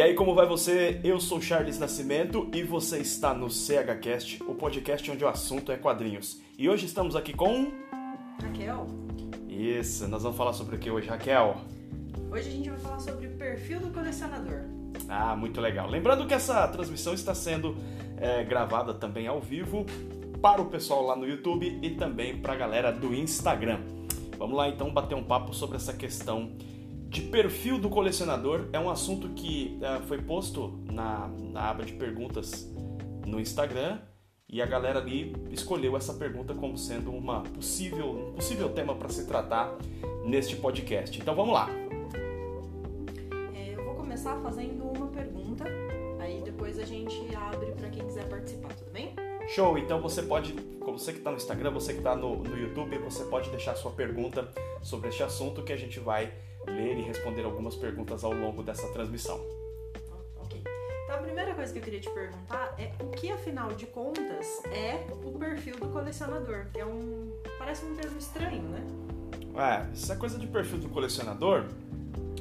E aí, como vai você? Eu sou Charles Nascimento e você está no CHCast, o podcast onde o assunto é quadrinhos. E hoje estamos aqui com. Raquel. Isso, nós vamos falar sobre o que hoje, Raquel? Hoje a gente vai falar sobre o perfil do colecionador. Ah, muito legal. Lembrando que essa transmissão está sendo é, gravada também ao vivo para o pessoal lá no YouTube e também para a galera do Instagram. Vamos lá então bater um papo sobre essa questão de perfil do colecionador. É um assunto que uh, foi posto na, na aba de perguntas no Instagram e a galera ali escolheu essa pergunta como sendo uma possível, um possível tema para se tratar neste podcast. Então vamos lá. É, eu vou começar fazendo uma pergunta, aí depois a gente abre para quem quiser participar, tudo bem? Show! Então você pode, você que está no Instagram, você que está no, no YouTube, você pode deixar sua pergunta sobre este assunto que a gente vai ler e responder algumas perguntas ao longo dessa transmissão. Ok. Então a primeira coisa que eu queria te perguntar é o que, afinal de contas, é o perfil do colecionador? Que é um. parece um termo estranho, né? É, essa coisa de perfil do colecionador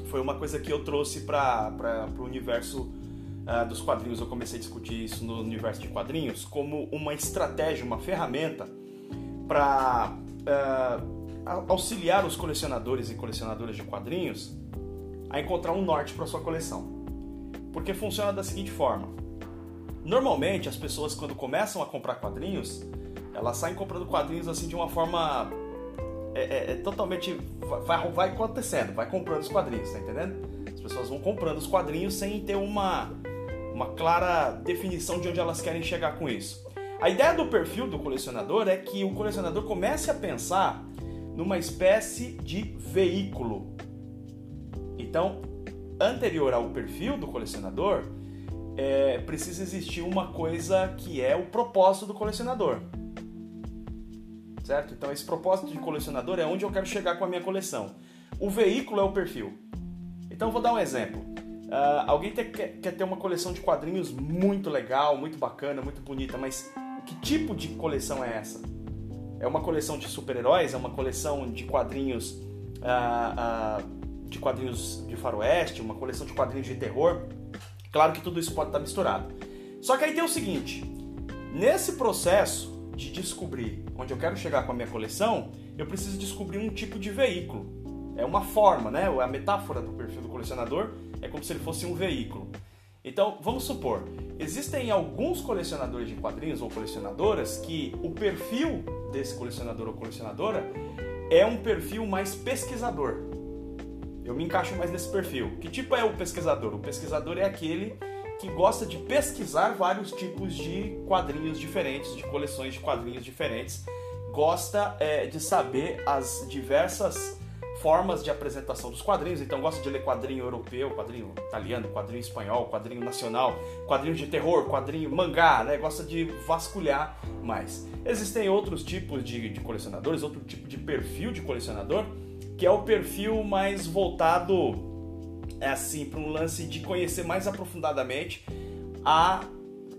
foi uma coisa que eu trouxe para o universo uh, dos quadrinhos, eu comecei a discutir isso no universo de quadrinhos, como uma estratégia, uma ferramenta para uh, auxiliar os colecionadores e colecionadoras de quadrinhos a encontrar um norte para sua coleção. Porque funciona da seguinte forma: normalmente as pessoas quando começam a comprar quadrinhos, elas saem comprando quadrinhos assim de uma forma é, é, é totalmente vai, vai acontecendo, vai comprando os quadrinhos, tá entendendo? As pessoas vão comprando os quadrinhos sem ter uma uma clara definição de onde elas querem chegar com isso. A ideia do perfil do colecionador é que o colecionador comece a pensar numa espécie de veículo. Então, anterior ao perfil do colecionador, é, precisa existir uma coisa que é o propósito do colecionador. Certo? Então, esse propósito de colecionador é onde eu quero chegar com a minha coleção. O veículo é o perfil. Então, vou dar um exemplo. Uh, alguém quer, quer ter uma coleção de quadrinhos muito legal, muito bacana, muito bonita, mas que tipo de coleção é essa? É uma coleção de super-heróis? É uma coleção de quadrinhos uh, uh, de quadrinhos de faroeste? Uma coleção de quadrinhos de terror? Claro que tudo isso pode estar misturado. Só que aí tem o seguinte: nesse processo de descobrir onde eu quero chegar com a minha coleção, eu preciso descobrir um tipo de veículo. É uma forma, né? A metáfora do perfil do colecionador é como se ele fosse um veículo. Então, vamos supor, existem alguns colecionadores de quadrinhos ou colecionadoras que o perfil desse colecionador ou colecionadora é um perfil mais pesquisador. Eu me encaixo mais nesse perfil. Que tipo é o pesquisador? O pesquisador é aquele que gosta de pesquisar vários tipos de quadrinhos diferentes, de coleções de quadrinhos diferentes, gosta é, de saber as diversas formas de apresentação dos quadrinhos. Então gosta de ler quadrinho europeu, quadrinho italiano, quadrinho espanhol, quadrinho nacional, quadrinho de terror, quadrinho mangá, né? Gosta de vasculhar mais. Existem outros tipos de, de colecionadores, outro tipo de perfil de colecionador, que é o perfil mais voltado é assim para um lance de conhecer mais aprofundadamente a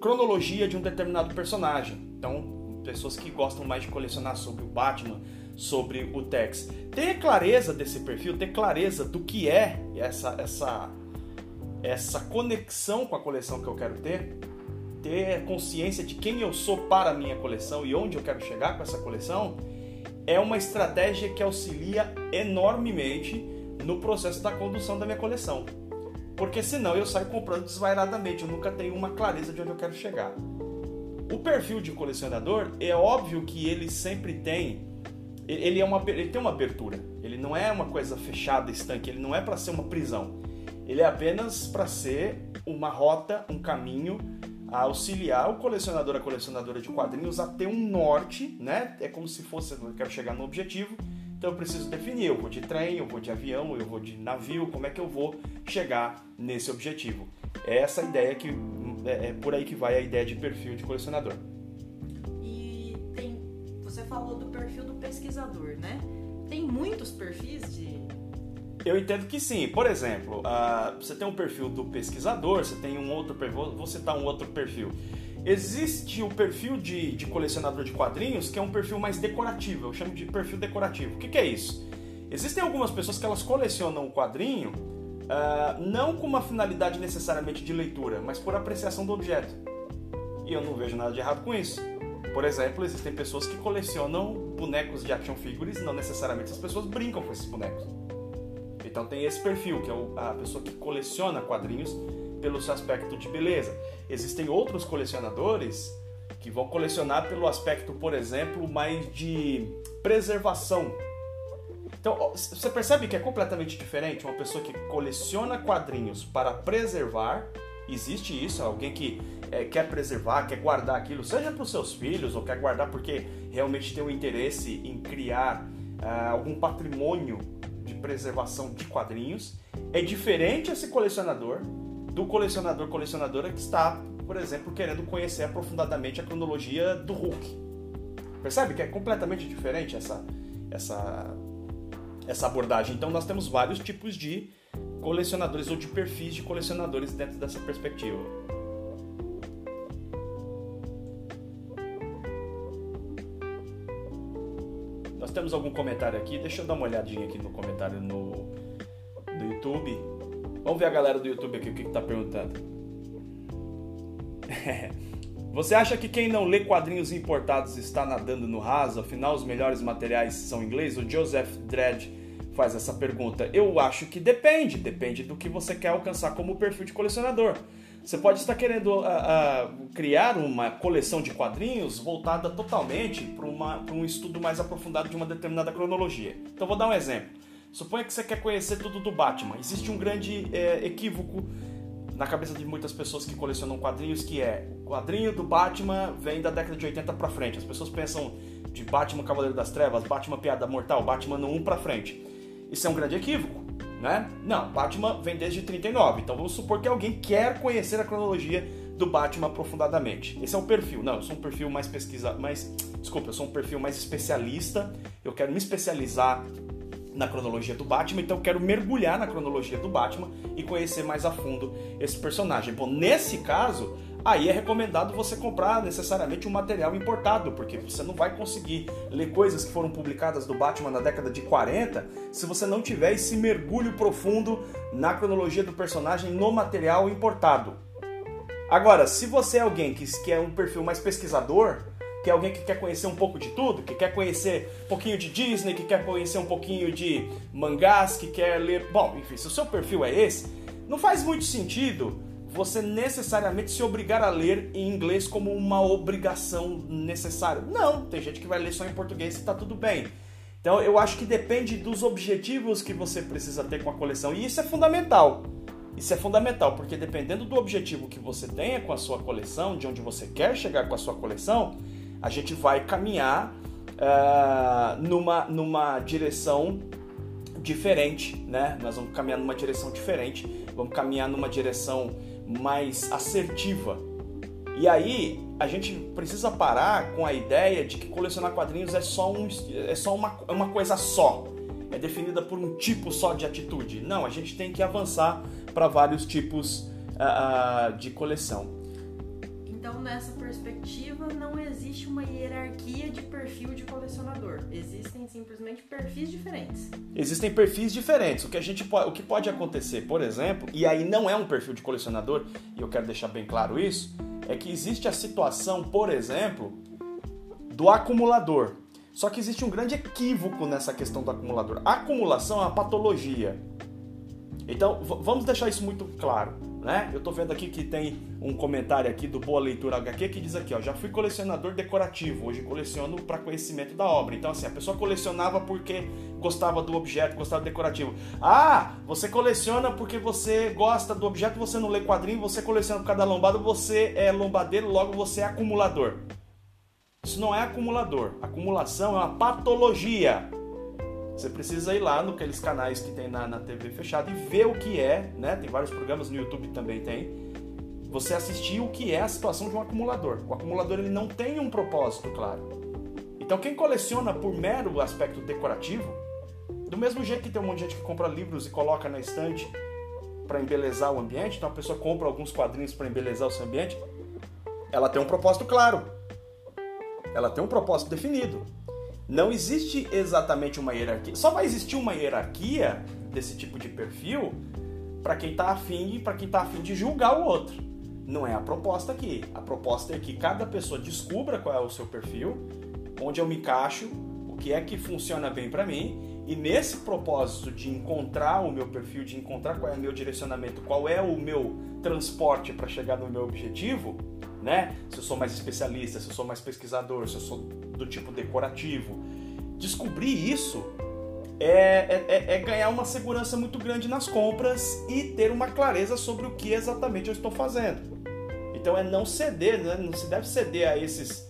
cronologia de um determinado personagem. Então, pessoas que gostam mais de colecionar sobre o Batman, sobre o Tex. Ter clareza desse perfil, ter clareza do que é essa, essa, essa conexão com a coleção que eu quero ter, ter consciência de quem eu sou para a minha coleção e onde eu quero chegar com essa coleção, é uma estratégia que auxilia enormemente no processo da condução da minha coleção. Porque senão eu saio comprando desvairadamente, eu nunca tenho uma clareza de onde eu quero chegar. O perfil de colecionador é óbvio que ele sempre tem ele, é uma, ele tem uma abertura. Ele não é uma coisa fechada, estanque. Ele não é para ser uma prisão. Ele é apenas para ser uma rota, um caminho a auxiliar o colecionador, a colecionadora de quadrinhos a ter um norte, né? É como se fosse, eu quero chegar no objetivo, então eu preciso definir, eu vou de trem, eu vou de avião, eu vou de navio, como é que eu vou chegar nesse objetivo? É essa ideia que é, é por aí que vai a ideia de perfil de colecionador. Você falou do perfil do pesquisador, né? Tem muitos perfis de. Eu entendo que sim. Por exemplo, uh, você tem um perfil do pesquisador, você tem um outro perfil. Vou citar um outro perfil. Existe o perfil de, de, colecionador de quadrinhos, que é um perfil mais decorativo. Eu chamo de perfil decorativo. O que, que é isso? Existem algumas pessoas que elas colecionam o quadrinho uh, não com uma finalidade necessariamente de leitura, mas por apreciação do objeto. E eu não vejo nada de errado com isso. Por exemplo, existem pessoas que colecionam bonecos de action figures, não necessariamente as pessoas brincam com esses bonecos. Então tem esse perfil, que é a pessoa que coleciona quadrinhos pelo seu aspecto de beleza. Existem outros colecionadores que vão colecionar pelo aspecto, por exemplo, mais de preservação. Então, você percebe que é completamente diferente uma pessoa que coleciona quadrinhos para preservar. Existe isso, alguém que é, quer preservar, quer guardar aquilo, seja para os seus filhos ou quer guardar porque realmente tem um interesse em criar uh, algum patrimônio de preservação de quadrinhos. É diferente esse colecionador do colecionador colecionadora que está, por exemplo, querendo conhecer aprofundadamente a cronologia do Hulk. Percebe que é completamente diferente essa essa essa abordagem. Então nós temos vários tipos de colecionadores ou de perfis de colecionadores dentro dessa perspectiva. Nós temos algum comentário aqui? Deixa eu dar uma olhadinha aqui no comentário no, YouTube. Vamos ver a galera do YouTube aqui o que está perguntando. Você acha que quem não lê quadrinhos importados está nadando no raso? Afinal, os melhores materiais são inglês? O Joseph Dredd faz essa pergunta. Eu acho que depende, depende do que você quer alcançar como perfil de colecionador. Você pode estar querendo uh, uh, criar uma coleção de quadrinhos voltada totalmente para um estudo mais aprofundado de uma determinada cronologia. Então, vou dar um exemplo. Suponha que você quer conhecer tudo do Batman. Existe um grande é, equívoco na cabeça de muitas pessoas que colecionam quadrinhos que é o quadrinho do Batman vem da década de 80 para frente. As pessoas pensam de Batman Cavaleiro das Trevas, Batman Piada Mortal, Batman no 1 para frente. Isso é um grande equívoco, né? Não, Batman vem desde 39. Então vamos supor que alguém quer conhecer a cronologia do Batman aprofundadamente. Esse é o perfil. Não, eu sou um perfil mais pesquisa, mais, desculpa, eu sou um perfil mais especialista. Eu quero me especializar na cronologia do Batman, então eu quero mergulhar na cronologia do Batman e conhecer mais a fundo esse personagem. Bom, nesse caso, aí é recomendado você comprar necessariamente um material importado, porque você não vai conseguir ler coisas que foram publicadas do Batman na década de 40 se você não tiver esse mergulho profundo na cronologia do personagem no material importado. Agora, se você é alguém que, que é um perfil mais pesquisador, que é alguém que quer conhecer um pouco de tudo, que quer conhecer um pouquinho de Disney, que quer conhecer um pouquinho de mangás, que quer ler. Bom, enfim, se o seu perfil é esse, não faz muito sentido você necessariamente se obrigar a ler em inglês como uma obrigação necessária. Não, tem gente que vai ler só em português e tá tudo bem. Então eu acho que depende dos objetivos que você precisa ter com a coleção. E isso é fundamental. Isso é fundamental, porque dependendo do objetivo que você tenha com a sua coleção, de onde você quer chegar com a sua coleção, a gente vai caminhar uh, numa, numa direção diferente, né? Nós vamos caminhar numa direção diferente, vamos caminhar numa direção mais assertiva. E aí a gente precisa parar com a ideia de que colecionar quadrinhos é só, um, é só uma, é uma coisa só, é definida por um tipo só de atitude. Não, a gente tem que avançar para vários tipos uh, de coleção. Então, nessa perspectiva, não existe uma hierarquia de perfil de colecionador. Existem simplesmente perfis diferentes. Existem perfis diferentes. O que a gente pode, o que pode acontecer, por exemplo, e aí não é um perfil de colecionador, e eu quero deixar bem claro isso, é que existe a situação, por exemplo, do acumulador. Só que existe um grande equívoco nessa questão do acumulador. A acumulação é uma patologia. Então, vamos deixar isso muito claro. Né? Eu tô vendo aqui que tem um comentário aqui do Boa Leitura HQ que diz aqui, ó, já fui colecionador decorativo, hoje coleciono para conhecimento da obra. Então assim, a pessoa colecionava porque gostava do objeto, gostava do decorativo. Ah, você coleciona porque você gosta do objeto, você não lê quadrinho, você coleciona por cada lombada, você é lombadeiro, logo você é acumulador. Isso não é acumulador. Acumulação é uma patologia. Você precisa ir lá naqueles canais que tem na, na TV fechada e ver o que é, né? Tem vários programas no YouTube também tem. Você assistir o que é a situação de um acumulador. O acumulador ele não tem um propósito claro. Então quem coleciona por mero aspecto decorativo, do mesmo jeito que tem um monte de gente que compra livros e coloca na estante para embelezar o ambiente, então a pessoa compra alguns quadrinhos para embelezar o seu ambiente, ela tem um propósito claro. Ela tem um propósito definido. Não existe exatamente uma hierarquia. Só vai existir uma hierarquia desse tipo de perfil para quem tá afim e para quem tá afim de julgar o outro. Não é a proposta aqui. A proposta é que cada pessoa descubra qual é o seu perfil, onde eu me encaixo, o que é que funciona bem para mim, e nesse propósito de encontrar o meu perfil, de encontrar qual é o meu direcionamento, qual é o meu transporte para chegar no meu objetivo, né? Se eu sou mais especialista, se eu sou mais pesquisador, se eu sou do tipo decorativo, descobrir isso é, é, é, é, ganhar uma segurança muito grande nas compras e ter uma clareza sobre o que exatamente eu estou fazendo. Então é não ceder, né? não se deve ceder a esses.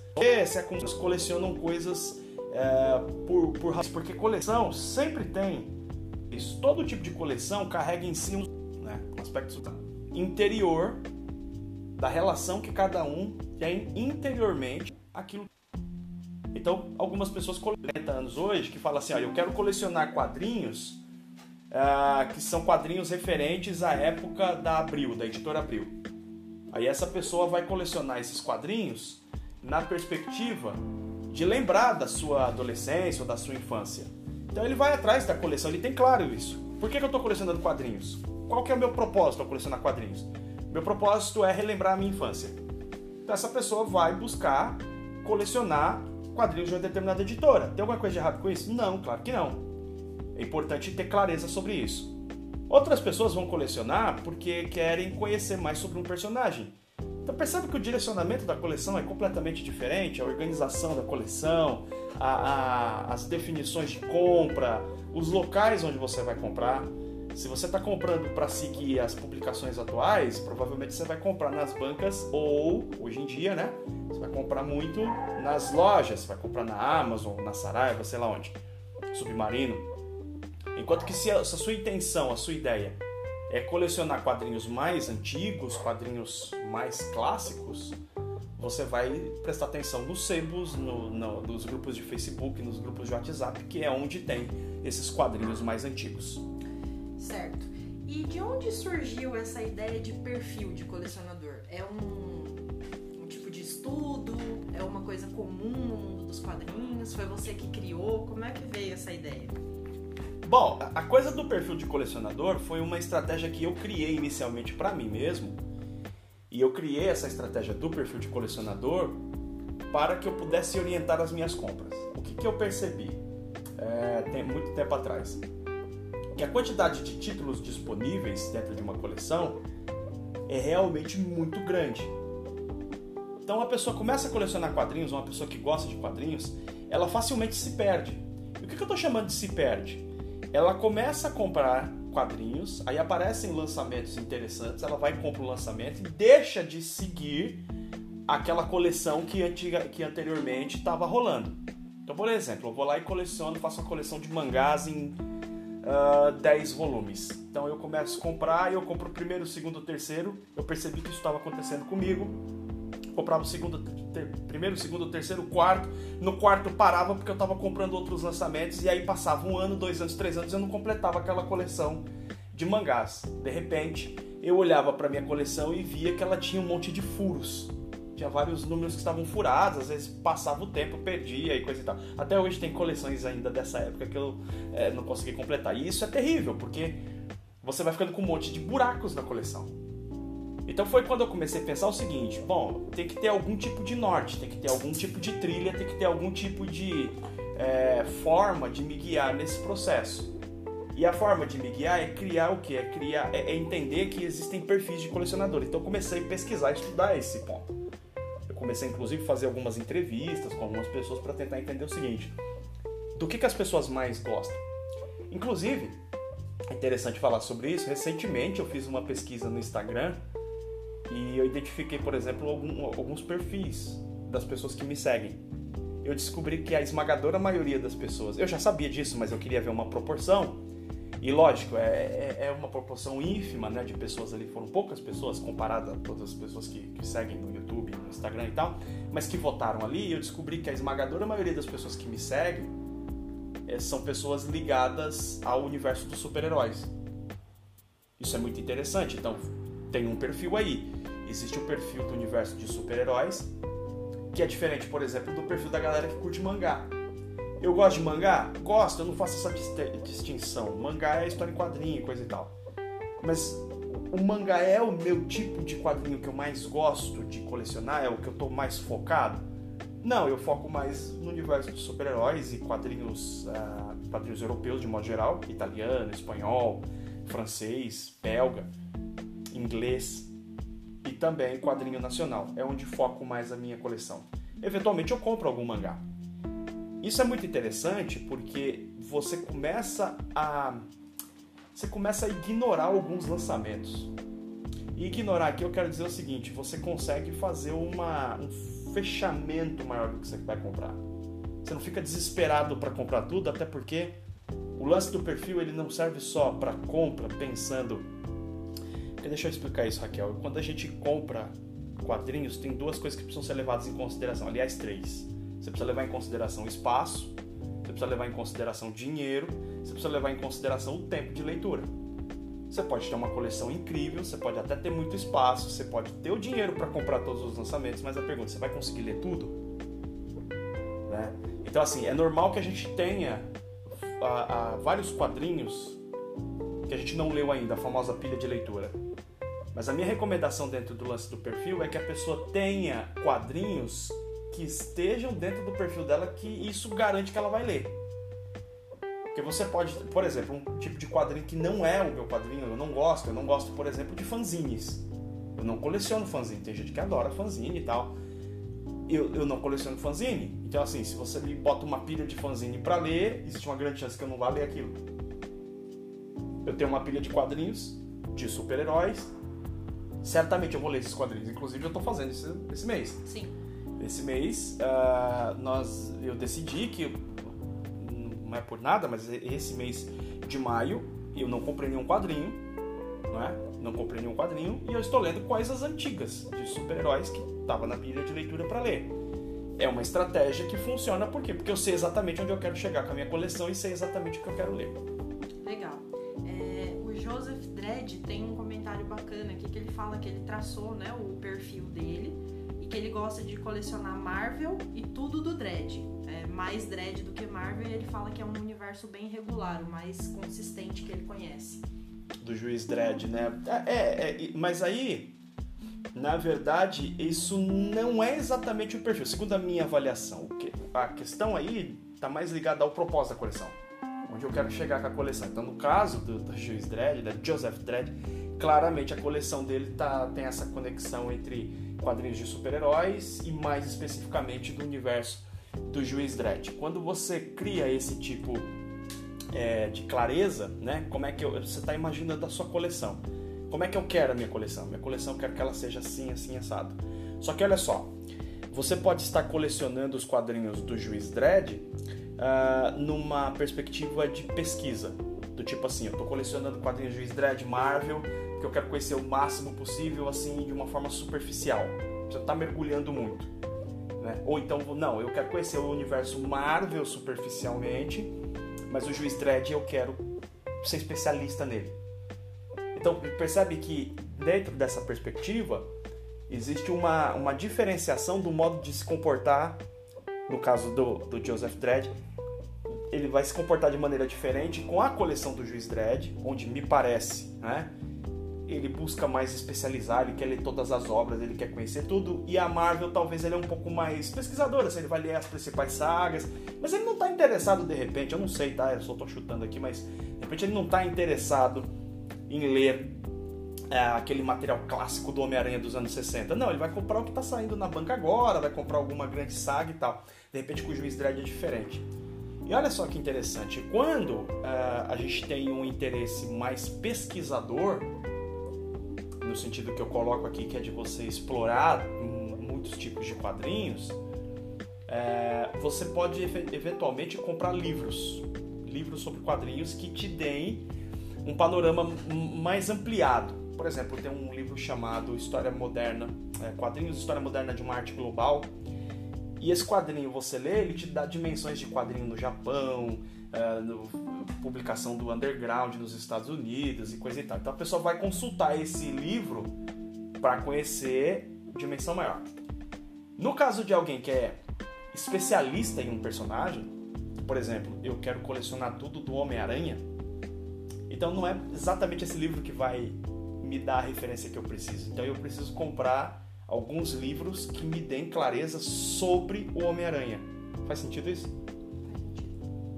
Se é como colecionam coisas é, por, por porque coleção sempre tem isso. Todo tipo de coleção carrega em si um, né, aspecto interior da relação que cada um tem interiormente aquilo então, algumas pessoas 40 anos hoje que falam assim: olha, eu quero colecionar quadrinhos uh, que são quadrinhos referentes à época da Abril, da editora Abril. Aí essa pessoa vai colecionar esses quadrinhos na perspectiva de lembrar da sua adolescência ou da sua infância. Então ele vai atrás da coleção, ele tem claro isso. Por que, que eu estou colecionando quadrinhos? Qual que é o meu propósito ao colecionar quadrinhos? Meu propósito é relembrar a minha infância. Então essa pessoa vai buscar colecionar quadrinhos de uma determinada editora. Tem alguma coisa de errado com isso? Não, claro que não. É importante ter clareza sobre isso. Outras pessoas vão colecionar porque querem conhecer mais sobre um personagem. Então percebe que o direcionamento da coleção é completamente diferente, a organização da coleção, a, a, as definições de compra, os locais onde você vai comprar. Se você está comprando para seguir as publicações atuais, provavelmente você vai comprar nas bancas ou, hoje em dia, né? Você vai comprar muito nas lojas, vai comprar na Amazon, na Saraiva, sei lá onde, Submarino. Enquanto que se a, se a sua intenção, a sua ideia é colecionar quadrinhos mais antigos, quadrinhos mais clássicos, você vai prestar atenção nos sebos, no, no, nos grupos de Facebook, nos grupos de WhatsApp, que é onde tem esses quadrinhos mais antigos. Certo. E de onde surgiu essa ideia de perfil de colecionador? É um, um tipo de estudo? É uma coisa comum no mundo dos quadrinhos? Foi você que criou? Como é que veio essa ideia? Bom, a coisa do perfil de colecionador foi uma estratégia que eu criei inicialmente para mim mesmo. E eu criei essa estratégia do perfil de colecionador para que eu pudesse orientar as minhas compras. O que, que eu percebi é, tem muito tempo atrás? Que a quantidade de títulos disponíveis dentro de uma coleção é realmente muito grande. Então a pessoa começa a colecionar quadrinhos, uma pessoa que gosta de quadrinhos, ela facilmente se perde. E o que eu estou chamando de se perde? Ela começa a comprar quadrinhos, aí aparecem lançamentos interessantes, ela vai e compra o lançamento e deixa de seguir aquela coleção que, antiga, que anteriormente estava rolando. Então, por exemplo, eu vou lá e coleciono, faço uma coleção de mangás em uh, ah, 10 volumes. Então eu começo a comprar, eu compro o primeiro, o segundo, o terceiro. Eu percebi que isso estava acontecendo comigo. Comprava o segundo, ter, primeiro, segundo, terceiro, quarto. No quarto parava porque eu estava comprando outros lançamentos e aí passava um ano, dois anos, três anos, eu não completava aquela coleção de mangás. De repente, eu olhava para minha coleção e via que ela tinha um monte de furos tinha vários números que estavam furados, às vezes passava o tempo, perdia e coisa e tal. Até hoje tem coleções ainda dessa época que eu é, não consegui completar. E isso é terrível, porque você vai ficando com um monte de buracos na coleção. Então foi quando eu comecei a pensar o seguinte: bom, tem que ter algum tipo de norte, tem que ter algum tipo de trilha, tem que ter algum tipo de é, forma de me guiar nesse processo. E a forma de me guiar é criar o que? É criar, é, é entender que existem perfis de colecionador. Então comecei a pesquisar, estudar esse ponto comecei inclusive a fazer algumas entrevistas com algumas pessoas para tentar entender o seguinte: do que, que as pessoas mais gostam. Inclusive, é interessante falar sobre isso. Recentemente eu fiz uma pesquisa no Instagram e eu identifiquei, por exemplo, algum, alguns perfis das pessoas que me seguem. Eu descobri que a esmagadora maioria das pessoas, eu já sabia disso, mas eu queria ver uma proporção e lógico, é, é, é uma proporção ínfima né, de pessoas ali, foram poucas pessoas comparadas a todas as pessoas que, que seguem no YouTube, no Instagram e tal, mas que votaram ali. E eu descobri que a esmagadora maioria das pessoas que me seguem é, são pessoas ligadas ao universo dos super-heróis. Isso é muito interessante. Então, tem um perfil aí. Existe o perfil do universo de super-heróis, que é diferente, por exemplo, do perfil da galera que curte mangá. Eu gosto de mangá? Gosto, eu não faço essa distinção. Mangá é história em quadrinho coisa e tal. Mas o mangá é o meu tipo de quadrinho que eu mais gosto de colecionar, é o que eu tô mais focado? Não, eu foco mais no universo dos super-heróis e quadrinhos, uh, quadrinhos europeus de modo geral, italiano, espanhol, francês, belga, inglês e também quadrinho nacional. É onde foco mais a minha coleção. Eventualmente eu compro algum mangá. Isso é muito interessante porque você começa a você começa a ignorar alguns lançamentos. E ignorar aqui eu quero dizer o seguinte, você consegue fazer uma, um fechamento maior do que você vai comprar. Você não fica desesperado para comprar tudo, até porque o lance do perfil ele não serve só para compra pensando. Deixa eu explicar isso, Raquel. Quando a gente compra quadrinhos, tem duas coisas que precisam ser levadas em consideração. Aliás, três. Você precisa levar em consideração espaço, você precisa levar em consideração dinheiro, você precisa levar em consideração o tempo de leitura. Você pode ter uma coleção incrível, você pode até ter muito espaço, você pode ter o dinheiro para comprar todos os lançamentos, mas a pergunta, você vai conseguir ler tudo? Né? Então, assim, é normal que a gente tenha a, a, vários quadrinhos que a gente não leu ainda, a famosa pilha de leitura. Mas a minha recomendação dentro do lance do perfil é que a pessoa tenha quadrinhos que estejam dentro do perfil dela, que isso garante que ela vai ler. Porque você pode, por exemplo, um tipo de quadrinho que não é o meu quadrinho, eu não gosto, eu não gosto, por exemplo, de fanzines. Eu não coleciono fanzine, tem gente que adora fanzine e tal. Eu, eu não coleciono fanzine. Então, assim, se você me bota uma pilha de fanzine para ler, existe uma grande chance que eu não vá ler aquilo. Eu tenho uma pilha de quadrinhos de super-heróis. Certamente eu vou ler esses quadrinhos. Inclusive, eu tô fazendo isso esse mês. Sim. Esse mês, uh, nós, eu decidi que não é por nada, mas esse mês de maio eu não comprei nenhum quadrinho, não é? Não comprei nenhum quadrinho e eu estou lendo coisas antigas de super-heróis que estava na pilha de leitura para ler. É uma estratégia que funciona por quê? Porque eu sei exatamente onde eu quero chegar com a minha coleção e sei exatamente o que eu quero ler. Legal. É, o Joseph Dredd tem um comentário bacana aqui que ele fala que ele traçou né, o perfil dele ele gosta de colecionar Marvel e tudo do Dredd mais Dredd do que Marvel e ele fala que é um universo bem regular, o mais consistente que ele conhece. Do juiz Dredd, né? É, é, é, mas aí, na verdade, isso não é exatamente o perfil. Segundo a minha avaliação, a questão aí tá mais ligada ao propósito da coleção. Onde eu quero chegar com a coleção. Então, no caso do, do juiz Dredd, da Joseph Dredd, claramente a coleção dele tá, tem essa conexão entre quadrinhos de super-heróis e mais especificamente do universo do juiz Dredd. Quando você cria esse tipo é, de clareza, né? Como é que eu, você está imaginando a sua coleção? Como é que eu quero a minha coleção? Minha coleção eu quero que ela seja assim, assim, assado. Só que olha só, você pode estar colecionando os quadrinhos do Juiz Dredd uh, numa perspectiva de pesquisa. Do tipo assim, eu estou colecionando quadrinhos do Juiz Dredd Marvel, que eu quero conhecer o máximo possível, assim, de uma forma superficial. Você está mergulhando muito. Né? Ou então, não, eu quero conhecer o universo Marvel superficialmente, mas o Juiz Dredd eu quero ser especialista nele. Então, percebe que dentro dessa perspectiva existe uma, uma diferenciação do modo de se comportar, no caso do, do Joseph Dredd, ele vai se comportar de maneira diferente com a coleção do Juiz Dredd, onde me parece, né? Ele busca mais especializar, ele quer ler todas as obras, ele quer conhecer tudo. E a Marvel talvez ele é um pouco mais pesquisador, assim, ele vai ler as principais sagas, mas ele não está interessado de repente, eu não sei, tá? Eu só estou chutando aqui, mas de repente ele não está interessado em ler é, aquele material clássico do Homem-Aranha dos anos 60. Não, ele vai comprar o que está saindo na banca agora, vai comprar alguma grande saga e tal. De repente com o Juiz Dredd é diferente. E olha só que interessante, quando uh, a gente tem um interesse mais pesquisador, no sentido que eu coloco aqui, que é de você explorar muitos tipos de quadrinhos, é, você pode eventualmente comprar livros, livros sobre quadrinhos que te deem um panorama mais ampliado. Por exemplo, tem um livro chamado História Moderna, é, Quadrinhos História Moderna de uma Arte Global. E esse quadrinho você lê, ele te dá dimensões de quadrinho no Japão, uh, no, publicação do underground nos Estados Unidos e coisa e tal. Então a pessoa vai consultar esse livro para conhecer dimensão maior. No caso de alguém que é especialista em um personagem, por exemplo, eu quero colecionar tudo do Homem-Aranha, Então não é exatamente esse livro que vai me dar a referência que eu preciso. Então eu preciso comprar alguns livros que me deem clareza sobre o Homem-Aranha. Faz sentido isso?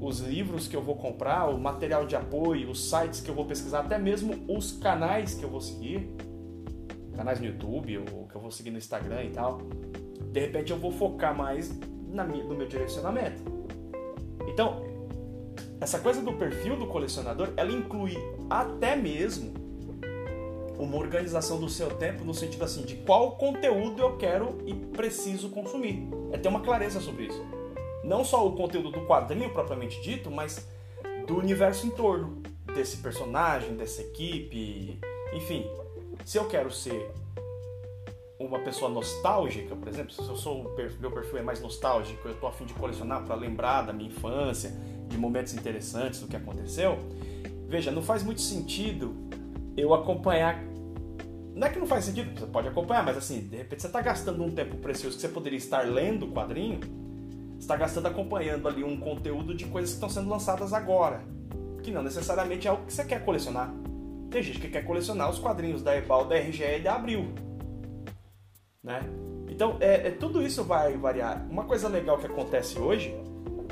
Os livros que eu vou comprar, o material de apoio, os sites que eu vou pesquisar, até mesmo os canais que eu vou seguir, canais no YouTube ou que eu vou seguir no Instagram e tal. De repente eu vou focar mais na no meu direcionamento. Então, essa coisa do perfil do colecionador, ela inclui até mesmo uma organização do seu tempo no sentido assim de qual conteúdo eu quero e preciso consumir. É ter uma clareza sobre isso. Não só o conteúdo do quadrinho propriamente dito, mas do universo em torno desse personagem, dessa equipe, enfim. Se eu quero ser uma pessoa nostálgica, por exemplo, se eu sou meu perfil é mais nostálgico, eu tô afim de colecionar para lembrar da minha infância, de momentos interessantes do que aconteceu. Veja, não faz muito sentido eu acompanhar. Não é que não faz sentido, você pode acompanhar, mas assim, de repente você está gastando um tempo precioso que você poderia estar lendo o quadrinho, está gastando acompanhando ali um conteúdo de coisas que estão sendo lançadas agora, que não necessariamente é algo que você quer colecionar. Tem gente que quer colecionar os quadrinhos da Ebal, da RGE da Abril. Né? Então, é, é, tudo isso vai variar. Uma coisa legal que acontece hoje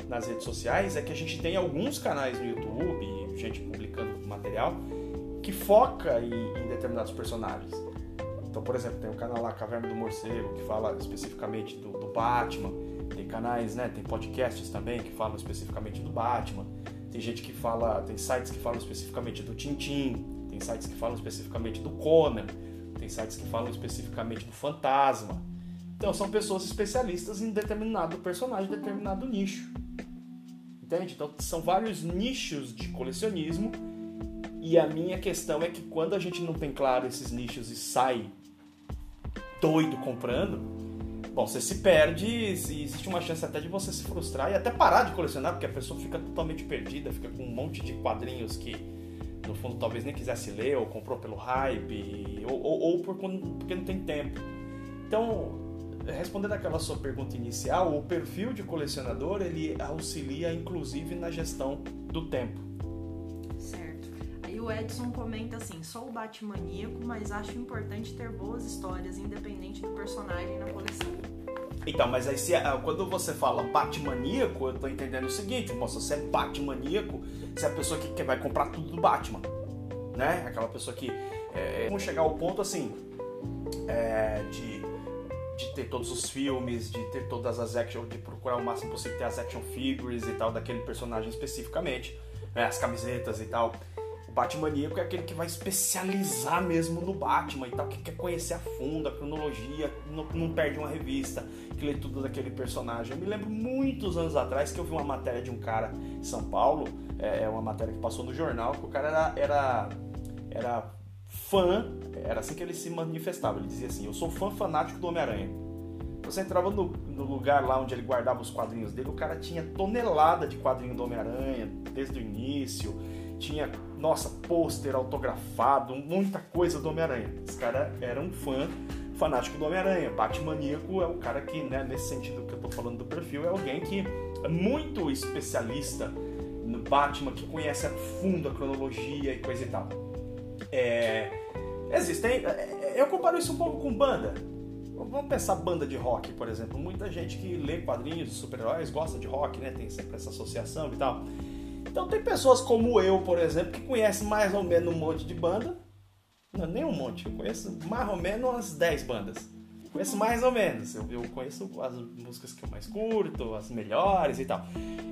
nas redes sociais é que a gente tem alguns canais no YouTube, gente publicando material, que foca em, em determinados personagens. Então, por exemplo, tem o canal lá Caverna do Morcego, que fala especificamente do, do Batman. Tem canais, né? Tem podcasts também que falam especificamente do Batman. Tem gente que fala, tem sites que falam especificamente do Tintin, tem sites que falam especificamente do Conan, tem sites que falam especificamente do Fantasma. Então são pessoas especialistas em determinado personagem, determinado nicho. Entende? Então são vários nichos de colecionismo e a minha questão é que quando a gente não tem claro esses nichos e sai doido comprando, bom, você se perde e existe uma chance até de você se frustrar e até parar de colecionar, porque a pessoa fica totalmente perdida, fica com um monte de quadrinhos que no fundo talvez nem quisesse ler, ou comprou pelo hype, ou, ou, ou por, porque não tem tempo. Então, respondendo aquela sua pergunta inicial, o perfil de colecionador ele auxilia inclusive na gestão do tempo o Edson comenta assim: sou o Batmaníaco, mas acho importante ter boas histórias, independente do personagem na coleção. Então, mas aí se, ah, quando você fala Batmaníaco, eu tô entendendo o seguinte: moça, você é Batmaníaco, você é a pessoa que, vai comprar tudo do Batman, né? Aquela pessoa que. É, vamos chegar ao ponto assim: é, de, de ter todos os filmes, de ter todas as action, de procurar o máximo possível ter as action figures e tal daquele personagem especificamente, né? as camisetas e tal. O Batmaníaco é aquele que vai especializar mesmo no Batman e tal, que quer conhecer a fundo a cronologia, não, não, perde uma revista, que lê tudo daquele personagem. Eu me lembro muitos anos atrás que eu vi uma matéria de um cara em São Paulo, é, é uma matéria que passou no jornal, que o cara era, era, era fã, era assim que ele se manifestava. Ele dizia assim: Eu sou fã fanático do Homem-Aranha. Você entrava no, no, lugar lá onde ele guardava os quadrinhos dele, o cara tinha tonelada de quadrinho do Homem-Aranha desde o início tinha, nossa, pôster autografado, muita coisa do Homem-Aranha. Esse cara era um fã fanático do Homem-Aranha. Batmaníaco é o cara que, né, nesse sentido que eu tô falando do perfil, é alguém que é muito especialista no Batman, que conhece a fundo a cronologia e coisa e tal. É, existem. É, eu comparo isso um pouco com banda. Vamos pensar banda de rock, por exemplo. Muita gente que lê quadrinhos de super-heróis gosta de rock, né? Tem sempre essa associação e tal. Então tem pessoas como eu, por exemplo, que conhecem mais ou menos um monte de banda. Não, nem um monte, eu conheço mais ou menos umas 10 bandas. Conheço mais ou menos. Eu, eu, conheço as músicas que eu mais curto, as melhores e tal.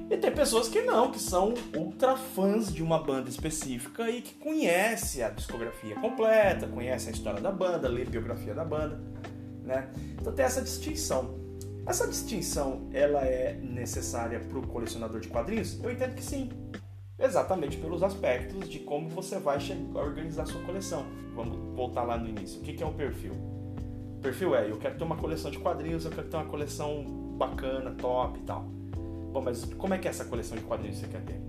E tem pessoas que não, que são ultra fãs de uma banda específica e que conhece a discografia completa, conhece a história da banda, lê a biografia da banda, né? Então tem essa distinção. Essa distinção, ela é necessária para o colecionador de quadrinhos? Eu entendo que sim. Exatamente pelos aspectos de como você vai organizar sua coleção. Vamos voltar lá no início. O que é o perfil? O perfil é, eu quero ter uma coleção de quadrinhos, eu quero ter uma coleção bacana, top e tal. Bom, mas como é que é essa coleção de quadrinhos que você quer ter?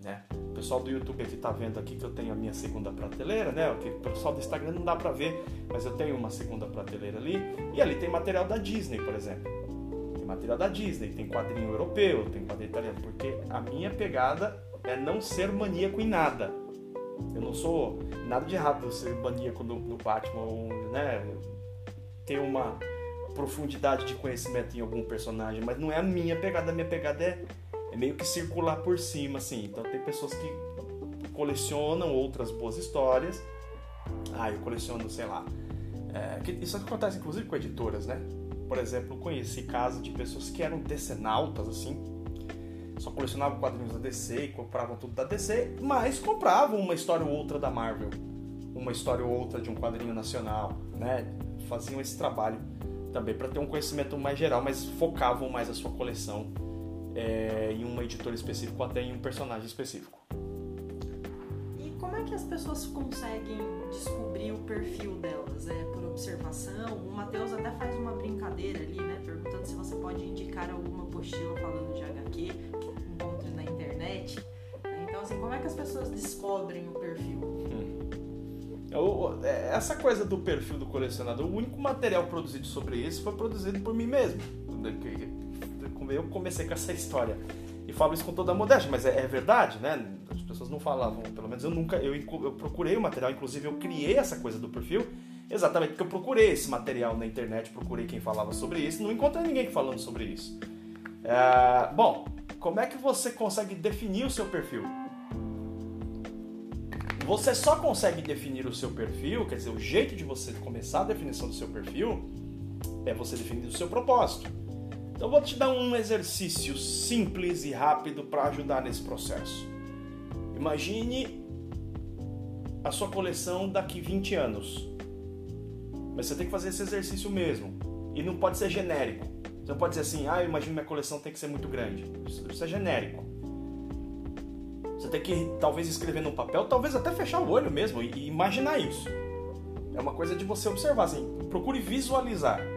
Né? Pessoal do YouTube aqui tá vendo aqui que eu tenho a minha segunda prateleira, né? O pessoal do Instagram não dá para ver, mas eu tenho uma segunda prateleira ali. E ali tem material da Disney, por exemplo. Tem material da Disney, tem quadrinho europeu, tem quadrinho italiano, porque a minha pegada é não ser maníaco em nada. Eu não sou nada de errado ser maníaco no, no Batman, né? Ter uma profundidade de conhecimento em algum personagem, mas não é a minha pegada. A minha pegada é, é meio que circular por cima, assim. Então tem pessoas que colecionam outras boas histórias. Ah, eu coleciono, sei lá. É, que isso acontece inclusive com editoras, né? Por exemplo, conheci casos de pessoas que eram decenautas, assim, só colecionavam quadrinhos da DC e compravam tudo da DC, mas compravam uma história ou outra da Marvel, uma história ou outra de um quadrinho nacional, né? Faziam esse trabalho também para ter um conhecimento mais geral, mas focavam mais a sua coleção é, em uma editora específica ou até em um personagem específico. E como é que as pessoas conseguem descobrir o perfil delas? É por observação? O Matheus até faz uma brincadeira ali, né? Perguntando se você pode indicar alguma apostila falando de HQ que encontre na internet. Então, assim, como é que as pessoas descobrem o perfil? É, essa coisa do perfil do colecionador, o único material produzido sobre isso foi produzido por mim mesmo. Eu comecei com essa história. E falo isso com toda a modéstia, mas é, é verdade, né? As pessoas não falavam, pelo menos eu nunca. Eu, eu procurei o material, inclusive eu criei essa coisa do perfil exatamente porque eu procurei esse material na internet, procurei quem falava sobre isso, não encontrei ninguém falando sobre isso. É, bom, como é que você consegue definir o seu perfil? Você só consegue definir o seu perfil, quer dizer, o jeito de você começar a definição do seu perfil é você definir o seu propósito. Então vou te dar um exercício simples e rápido para ajudar nesse processo. Imagine a sua coleção daqui 20 anos. Mas você tem que fazer esse exercício mesmo. E não pode ser genérico. Você não pode dizer assim, ah, eu imagino minha coleção tem que ser muito grande. Isso é genérico. Você tem que talvez escrever num papel, talvez até fechar o olho mesmo e, imaginar isso. É uma coisa de você observar, assim, procure visualizar.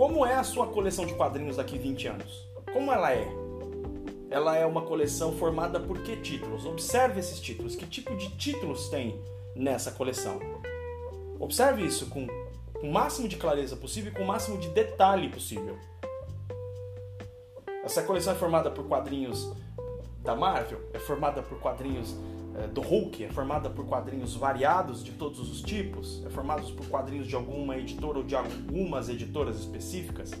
Como é a sua coleção de quadrinhos daqui 20 anos? Como ela é? Ela é uma coleção formada por que títulos? Observe esses títulos. Que tipo de títulos tem nessa coleção? Observe isso com o máximo de clareza possível e com o máximo de detalhe possível. Essa coleção é formada por quadrinhos da Marvel, é formada por quadrinhos do Hulk, é formada por quadrinhos variados de todos os tipos, é formada por quadrinhos de alguma editora ou de algumas editoras específicas.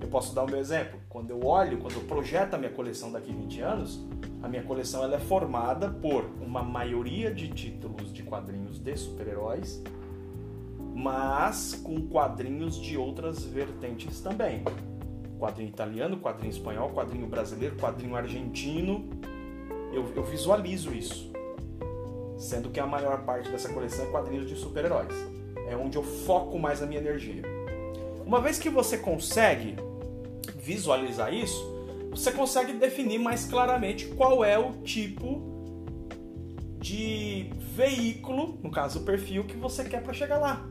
Eu posso dar o meu exemplo. Quando eu olho, quando eu projeto a minha coleção daqui 20 anos, a minha coleção ela é formada por uma maioria de títulos de quadrinhos de super-heróis, mas com quadrinhos de outras vertentes também quadrinho italiano, quadrinho espanhol, quadrinho brasileiro, quadrinho argentino. Eu, eu visualizo isso. Sendo que a maior parte dessa coleção é quadrinhos de super-heróis. É onde eu foco mais a minha energia. Uma vez que você consegue visualizar isso, você consegue definir mais claramente qual é o tipo de veículo, no caso o perfil, que você quer para chegar lá.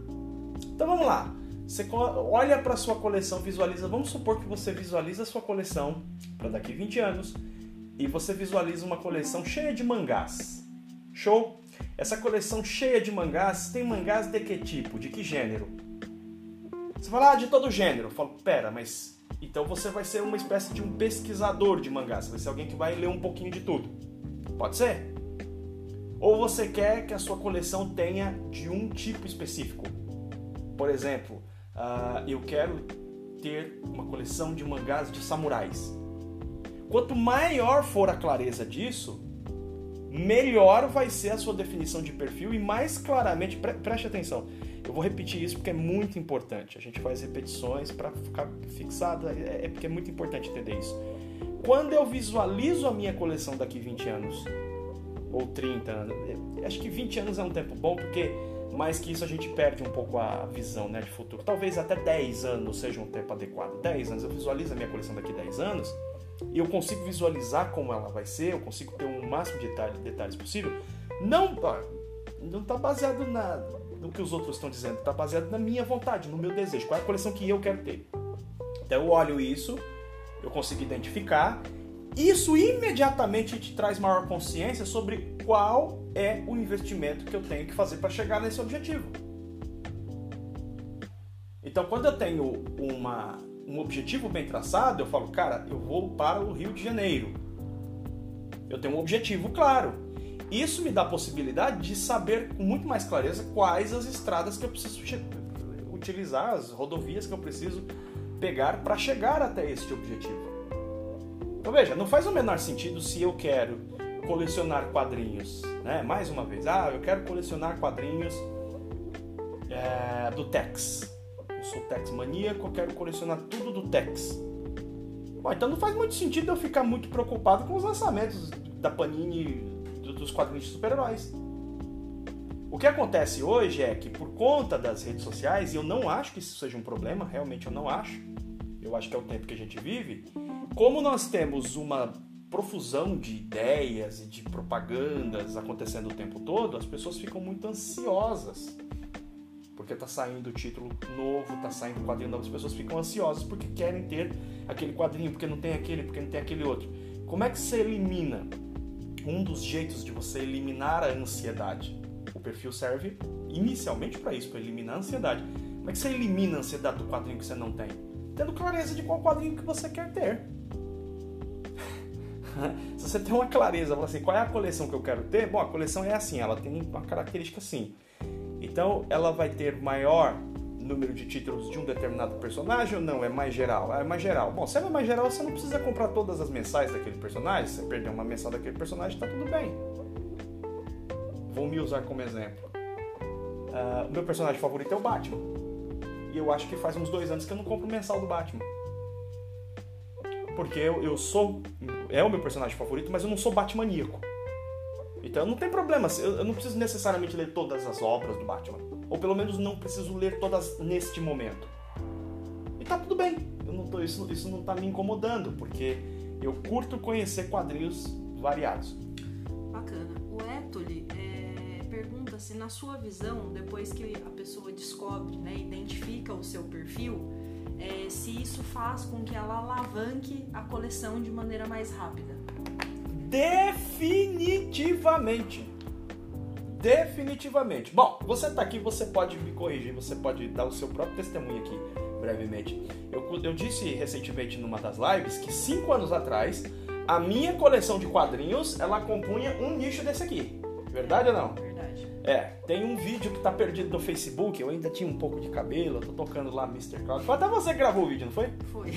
Então vamos lá. Você olha para sua coleção, visualiza. Vamos supor que você visualiza a sua coleção para daqui 20 anos e você visualiza uma coleção cheia de mangás. Show? Essa coleção cheia de mangás tem mangás de que tipo? De que gênero? Você fala, ah, de todo gênero. Eu falo, pera, mas então você vai ser uma espécie de um pesquisador de mangás. Você vai ser alguém que vai ler um pouquinho de tudo. Pode ser? Ou você quer que a sua coleção tenha de um tipo específico? Por exemplo, uh, eu quero ter uma coleção de mangás de samurais. Quanto maior for a clareza disso, melhor vai ser a sua definição de perfil e mais claramente, pre preste atenção, eu vou repetir isso porque é muito importante. A gente faz repetições para ficar fixado, é, é porque é muito importante entender isso. Quando eu visualizo a minha coleção daqui 20 anos, ou 30 anos, acho que 20 anos é um tempo bom porque mais que isso a gente perde um pouco a visão né, de futuro. Talvez até 10 anos seja um tempo adequado. 10 anos, eu visualizo a minha coleção daqui a 10 anos e eu consigo visualizar como ela vai ser, eu consigo ter o um máximo de detalhes, detalhes possível. Não não está baseado na, no que os outros estão dizendo, está baseado na minha vontade, no meu desejo, qual é a coleção que eu quero ter. Então eu olho isso, eu consigo identificar isso imediatamente te traz maior consciência sobre qual é o investimento que eu tenho que fazer para chegar nesse objetivo. Então, quando eu tenho uma, um objetivo bem traçado, eu falo, cara, eu vou para o Rio de Janeiro. Eu tenho um objetivo claro. Isso me dá a possibilidade de saber com muito mais clareza quais as estradas que eu preciso utilizar, as rodovias que eu preciso pegar para chegar até este objetivo. Então veja, não faz o menor sentido se eu quero colecionar quadrinhos, né? Mais uma vez, ah, eu quero colecionar quadrinhos é, do Tex. Eu sou Tex maníaco, eu quero colecionar tudo do Tex. Bom, então não faz muito sentido eu ficar muito preocupado com os lançamentos da Panini dos quadrinhos de super-heróis. O que acontece hoje é que por conta das redes sociais, e eu não acho que isso seja um problema, realmente eu não acho. Eu acho que é o tempo que a gente vive. Como nós temos uma profusão de ideias e de propagandas acontecendo o tempo todo, as pessoas ficam muito ansiosas. Porque tá saindo o título novo, tá saindo quadrinho novo, as pessoas ficam ansiosas porque querem ter aquele quadrinho, porque não tem aquele, porque não tem aquele outro. Como é que você elimina? Um dos jeitos de você eliminar a ansiedade. O perfil serve inicialmente para isso, para eliminar a ansiedade. Como é que você elimina a ansiedade do quadrinho que você não tem? Tendo clareza de qual quadrinho que você quer ter. Se você tem uma clareza, assim, qual é a coleção que eu quero ter? Bom, a coleção é assim, ela tem uma característica assim. Então, ela vai ter maior número de títulos de um determinado personagem ou não? É mais geral? É mais geral. Bom, se é mais geral, você não precisa comprar todas as mensais daquele personagem. Se você perder uma mensal daquele personagem, tá tudo bem. Vou me usar como exemplo. Uh, meu personagem favorito é o Batman. E eu acho que faz uns dois anos que eu não compro mensal do Batman porque eu, eu sou. É o meu personagem favorito, mas eu não sou Batmaníaco. Então não tem problema, eu, não preciso necessariamente ler todas as obras do Batman. Ou pelo menos não preciso ler todas neste momento. E tá tudo bem, tô, isso, isso não tá me incomodando, porque eu curto conhecer quadrinhos variados. Bacana. O Etoli é, pergunta se, na sua visão, depois que a pessoa descobre, né, identifica o seu perfil, é, se isso faz com que ela alavanque a coleção de maneira mais rápida. Definitivamente. Definitivamente. Bom, você está aqui, você pode me corrigir, você pode dar o seu próprio testemunho aqui brevemente. Eu, eu disse recentemente numa das lives que cinco anos atrás a minha coleção de quadrinhos ela compunha um nicho desse aqui. Verdade ou não? É, tem um vídeo que tá perdido no Facebook, eu ainda tinha um pouco de cabelo, eu tô tocando lá Mr. Cloud. Foi até você que gravou o vídeo, não foi? Foi.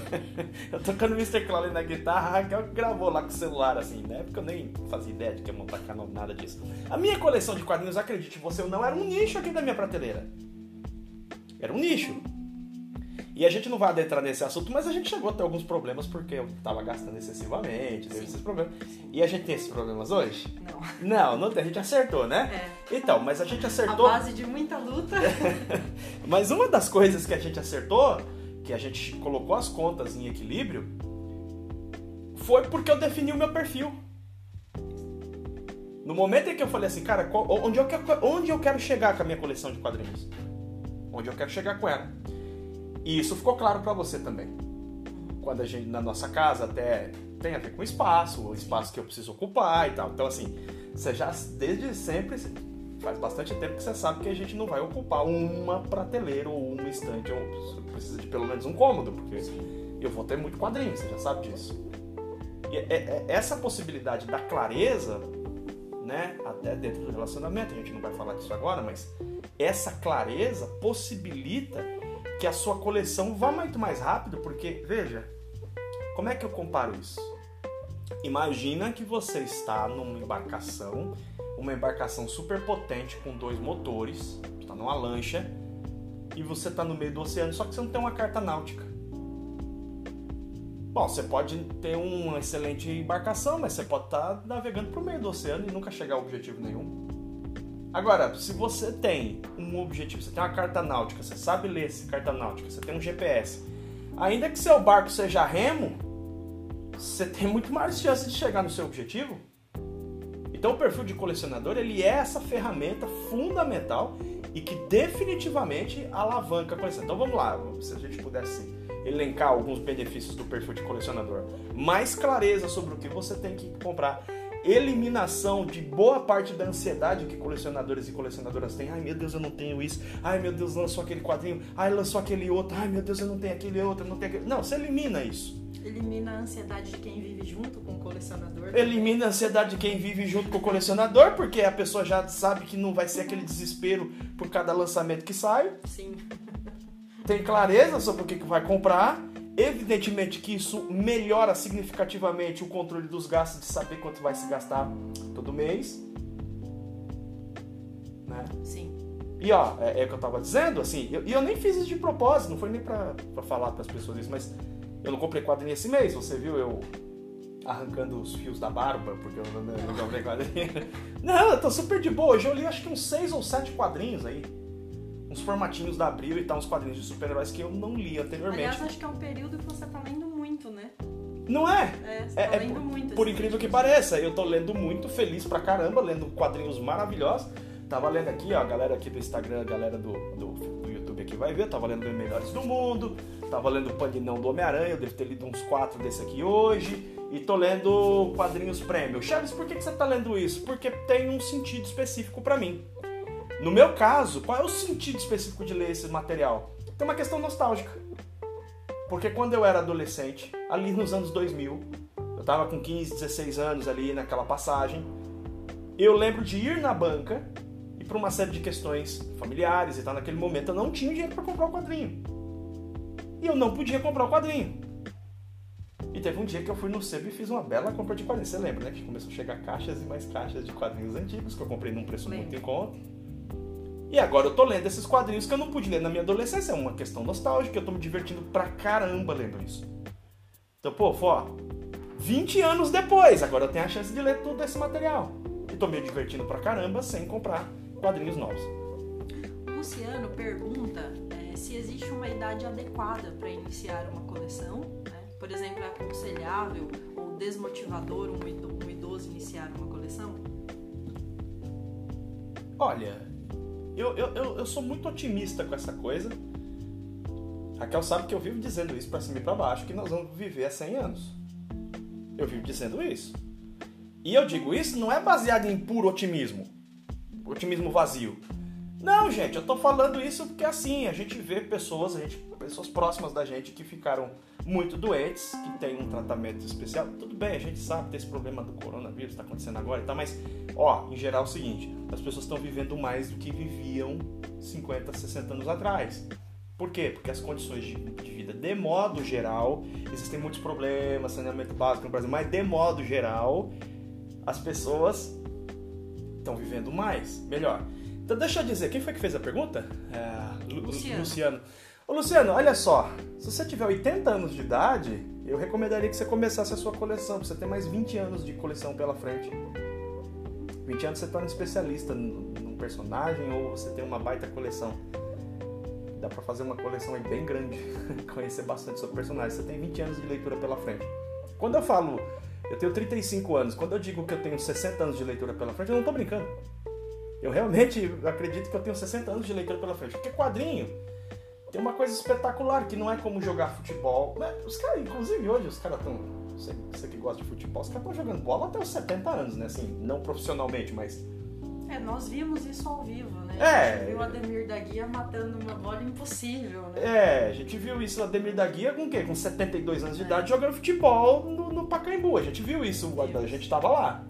eu tocando Mr. Cloud na guitarra, a Raquel gravou lá com o celular, assim, né? Porque eu nem fazia ideia de que ia montar canal, nada disso. A minha coleção de quadrinhos, acredite você ou não, era um nicho aqui da minha prateleira. Era um nicho. E a gente não vai adentrar nesse assunto, mas a gente chegou a ter alguns problemas porque eu tava gastando excessivamente, teve Sim. esses problemas. E a gente tem esses problemas hoje? Não. Não, não tem, a gente acertou, né? É. Então, mas a gente acertou. A base de muita luta. mas uma das coisas que a gente acertou, que a gente colocou as contas em equilíbrio, foi porque eu defini o meu perfil. No momento em que eu falei assim, cara, onde eu quero, onde eu quero chegar com a minha coleção de quadrinhos? Onde eu quero chegar com ela? E isso ficou claro para você também. Quando a gente, na nossa casa, até tem a ver com espaço, o espaço que eu preciso ocupar e tal. Então, assim, você já, desde sempre, faz bastante tempo que você sabe que a gente não vai ocupar uma prateleira ou uma estante, ou precisa de pelo menos um cômodo, porque eu vou ter muito quadrinho, você já sabe disso. E é, é, essa possibilidade da clareza, né, até dentro do relacionamento, a gente não vai falar disso agora, mas essa clareza possibilita que a sua coleção vá muito mais rápido, porque, veja, como é que eu comparo isso? Imagina que você está numa embarcação, uma embarcação super potente com dois motores, está numa lancha, e você está no meio do oceano, só que você não tem uma carta náutica. Bom, você pode ter uma excelente embarcação, mas você pode estar tá navegando para o meio do oceano e nunca chegar a objetivo nenhum. Agora, se você tem um objetivo, você tem uma carta náutica, você sabe ler essa carta náutica, você tem um GPS, ainda que seu barco seja remo, você tem muito mais chance de chegar no seu objetivo. Então o perfil de colecionador ele é essa ferramenta fundamental e que definitivamente alavanca a coleção. Então vamos lá, se a gente pudesse elencar alguns benefícios do perfil de colecionador. Mais clareza sobre o que você tem que comprar eliminação de boa parte da ansiedade que colecionadores e colecionadoras têm. Ai meu Deus, eu não tenho isso. Ai meu Deus, lançou aquele quadrinho. Ai, lançou aquele outro. Ai meu Deus, eu não tenho aquele outro, não tenho aquele. Não, você elimina isso. Elimina a ansiedade de quem vive junto com o colecionador. Elimina a ansiedade de quem vive junto com o colecionador, porque a pessoa já sabe que não vai ser aquele desespero por cada lançamento que sai. Sim. Tem clareza sobre o que vai comprar. Evidentemente que isso melhora significativamente o controle dos gastos de saber quanto vai se gastar todo mês. Né? Sim. E ó, é, é o que eu tava dizendo, assim, e eu, eu nem fiz isso de propósito, não foi nem pra, pra falar pras pessoas isso, mas eu não comprei quadrinho esse mês, você viu eu arrancando os fios da barba, porque eu não, não comprei quadrinho. Não, eu tô super de boa, hoje eu li acho que uns seis ou sete quadrinhos aí. Uns formatinhos da Abril e tal, uns quadrinhos de super-heróis que eu não li anteriormente. Aliás, acho que é um período que você tá lendo muito, né? Não é? É, você É, tá é lendo por, muito. por assim. incrível que pareça, eu tô lendo muito, feliz pra caramba, lendo quadrinhos maravilhosos. Tava lendo aqui, ó, a galera aqui do Instagram, a galera do, do, do YouTube aqui vai ver, tava lendo Os Melhores do Mundo, tava lendo o Paninão do Homem-Aranha, eu devo ter lido uns quatro desse aqui hoje, e tô lendo quadrinhos prêmio. Chaves, por que, que você tá lendo isso? Porque tem um sentido específico pra mim. No meu caso, qual é o sentido específico de ler esse material? Tem uma questão nostálgica. Porque quando eu era adolescente, ali nos anos 2000, eu tava com 15, 16 anos ali naquela passagem, eu lembro de ir na banca e por uma série de questões familiares e tal, naquele momento eu não tinha dinheiro para comprar o quadrinho. E eu não podia comprar o quadrinho. E teve um dia que eu fui no sebo e fiz uma bela compra de quadrinhos. Você lembra, né? Que começou a chegar caixas e mais caixas de quadrinhos antigos que eu comprei num preço muito em conta. E agora eu tô lendo esses quadrinhos que eu não pude ler na minha adolescência. É uma questão nostálgica, eu tô me divertindo pra caramba lendo isso. Então, pô, ó, 20 anos depois, agora eu tenho a chance de ler todo esse material. E tô me divertindo pra caramba sem comprar quadrinhos novos. O Luciano pergunta é, se existe uma idade adequada para iniciar uma coleção. né? Por exemplo, é aconselhável ou desmotivador um idoso iniciar uma coleção? Olha, eu, eu, eu, eu sou muito otimista com essa coisa. Raquel sabe que eu vivo dizendo isso pra cima e pra baixo, que nós vamos viver há 100 anos. Eu vivo dizendo isso. E eu digo isso não é baseado em puro otimismo. Otimismo vazio. Não, gente, eu tô falando isso porque assim, a gente vê pessoas, a gente, pessoas próximas da gente que ficaram muito doentes, que tem um tratamento especial. Tudo bem, a gente sabe desse problema do coronavírus, tá acontecendo agora e tal, mas, ó, em geral é o seguinte, as pessoas estão vivendo mais do que viviam 50, 60 anos atrás. Por quê? Porque as condições de, de vida, de modo geral, existem muitos problemas, saneamento básico no Brasil, mas de modo geral, as pessoas estão vivendo mais, melhor. Então deixa eu dizer, quem foi que fez a pergunta? É, Lu- Luciano. Luciano. Ô Luciano, olha só, se você tiver 80 anos de idade, eu recomendaria que você começasse a sua coleção, pra você ter mais 20 anos de coleção pela frente. 20 anos você torna especialista num personagem ou você tem uma baita coleção. Dá pra fazer uma coleção aí bem grande, conhecer bastante sobre personagens. Você tem 20 anos de leitura pela frente. Quando eu falo, eu tenho 35 anos, quando eu digo que eu tenho 60 anos de leitura pela frente, eu não tô brincando. Eu realmente acredito que eu tenho 60 anos de leitura pela frente. Porque quadrinho tem uma coisa espetacular, que não é como jogar futebol. né? Os caras, inclusive hoje, os caras estão. Você, você que gosta de futebol, os caras estão jogando bola até os 70 anos, né? Assim, não profissionalmente, mas. É, nós vimos isso ao vivo, né? É. A gente viu o Ademir da Guia matando uma bola impossível, né? É, a gente viu isso, Ademir da Guia com o quê? Com 72 anos de idade jogando futebol no, no Pacaembu. A gente viu isso, a gente tava lá.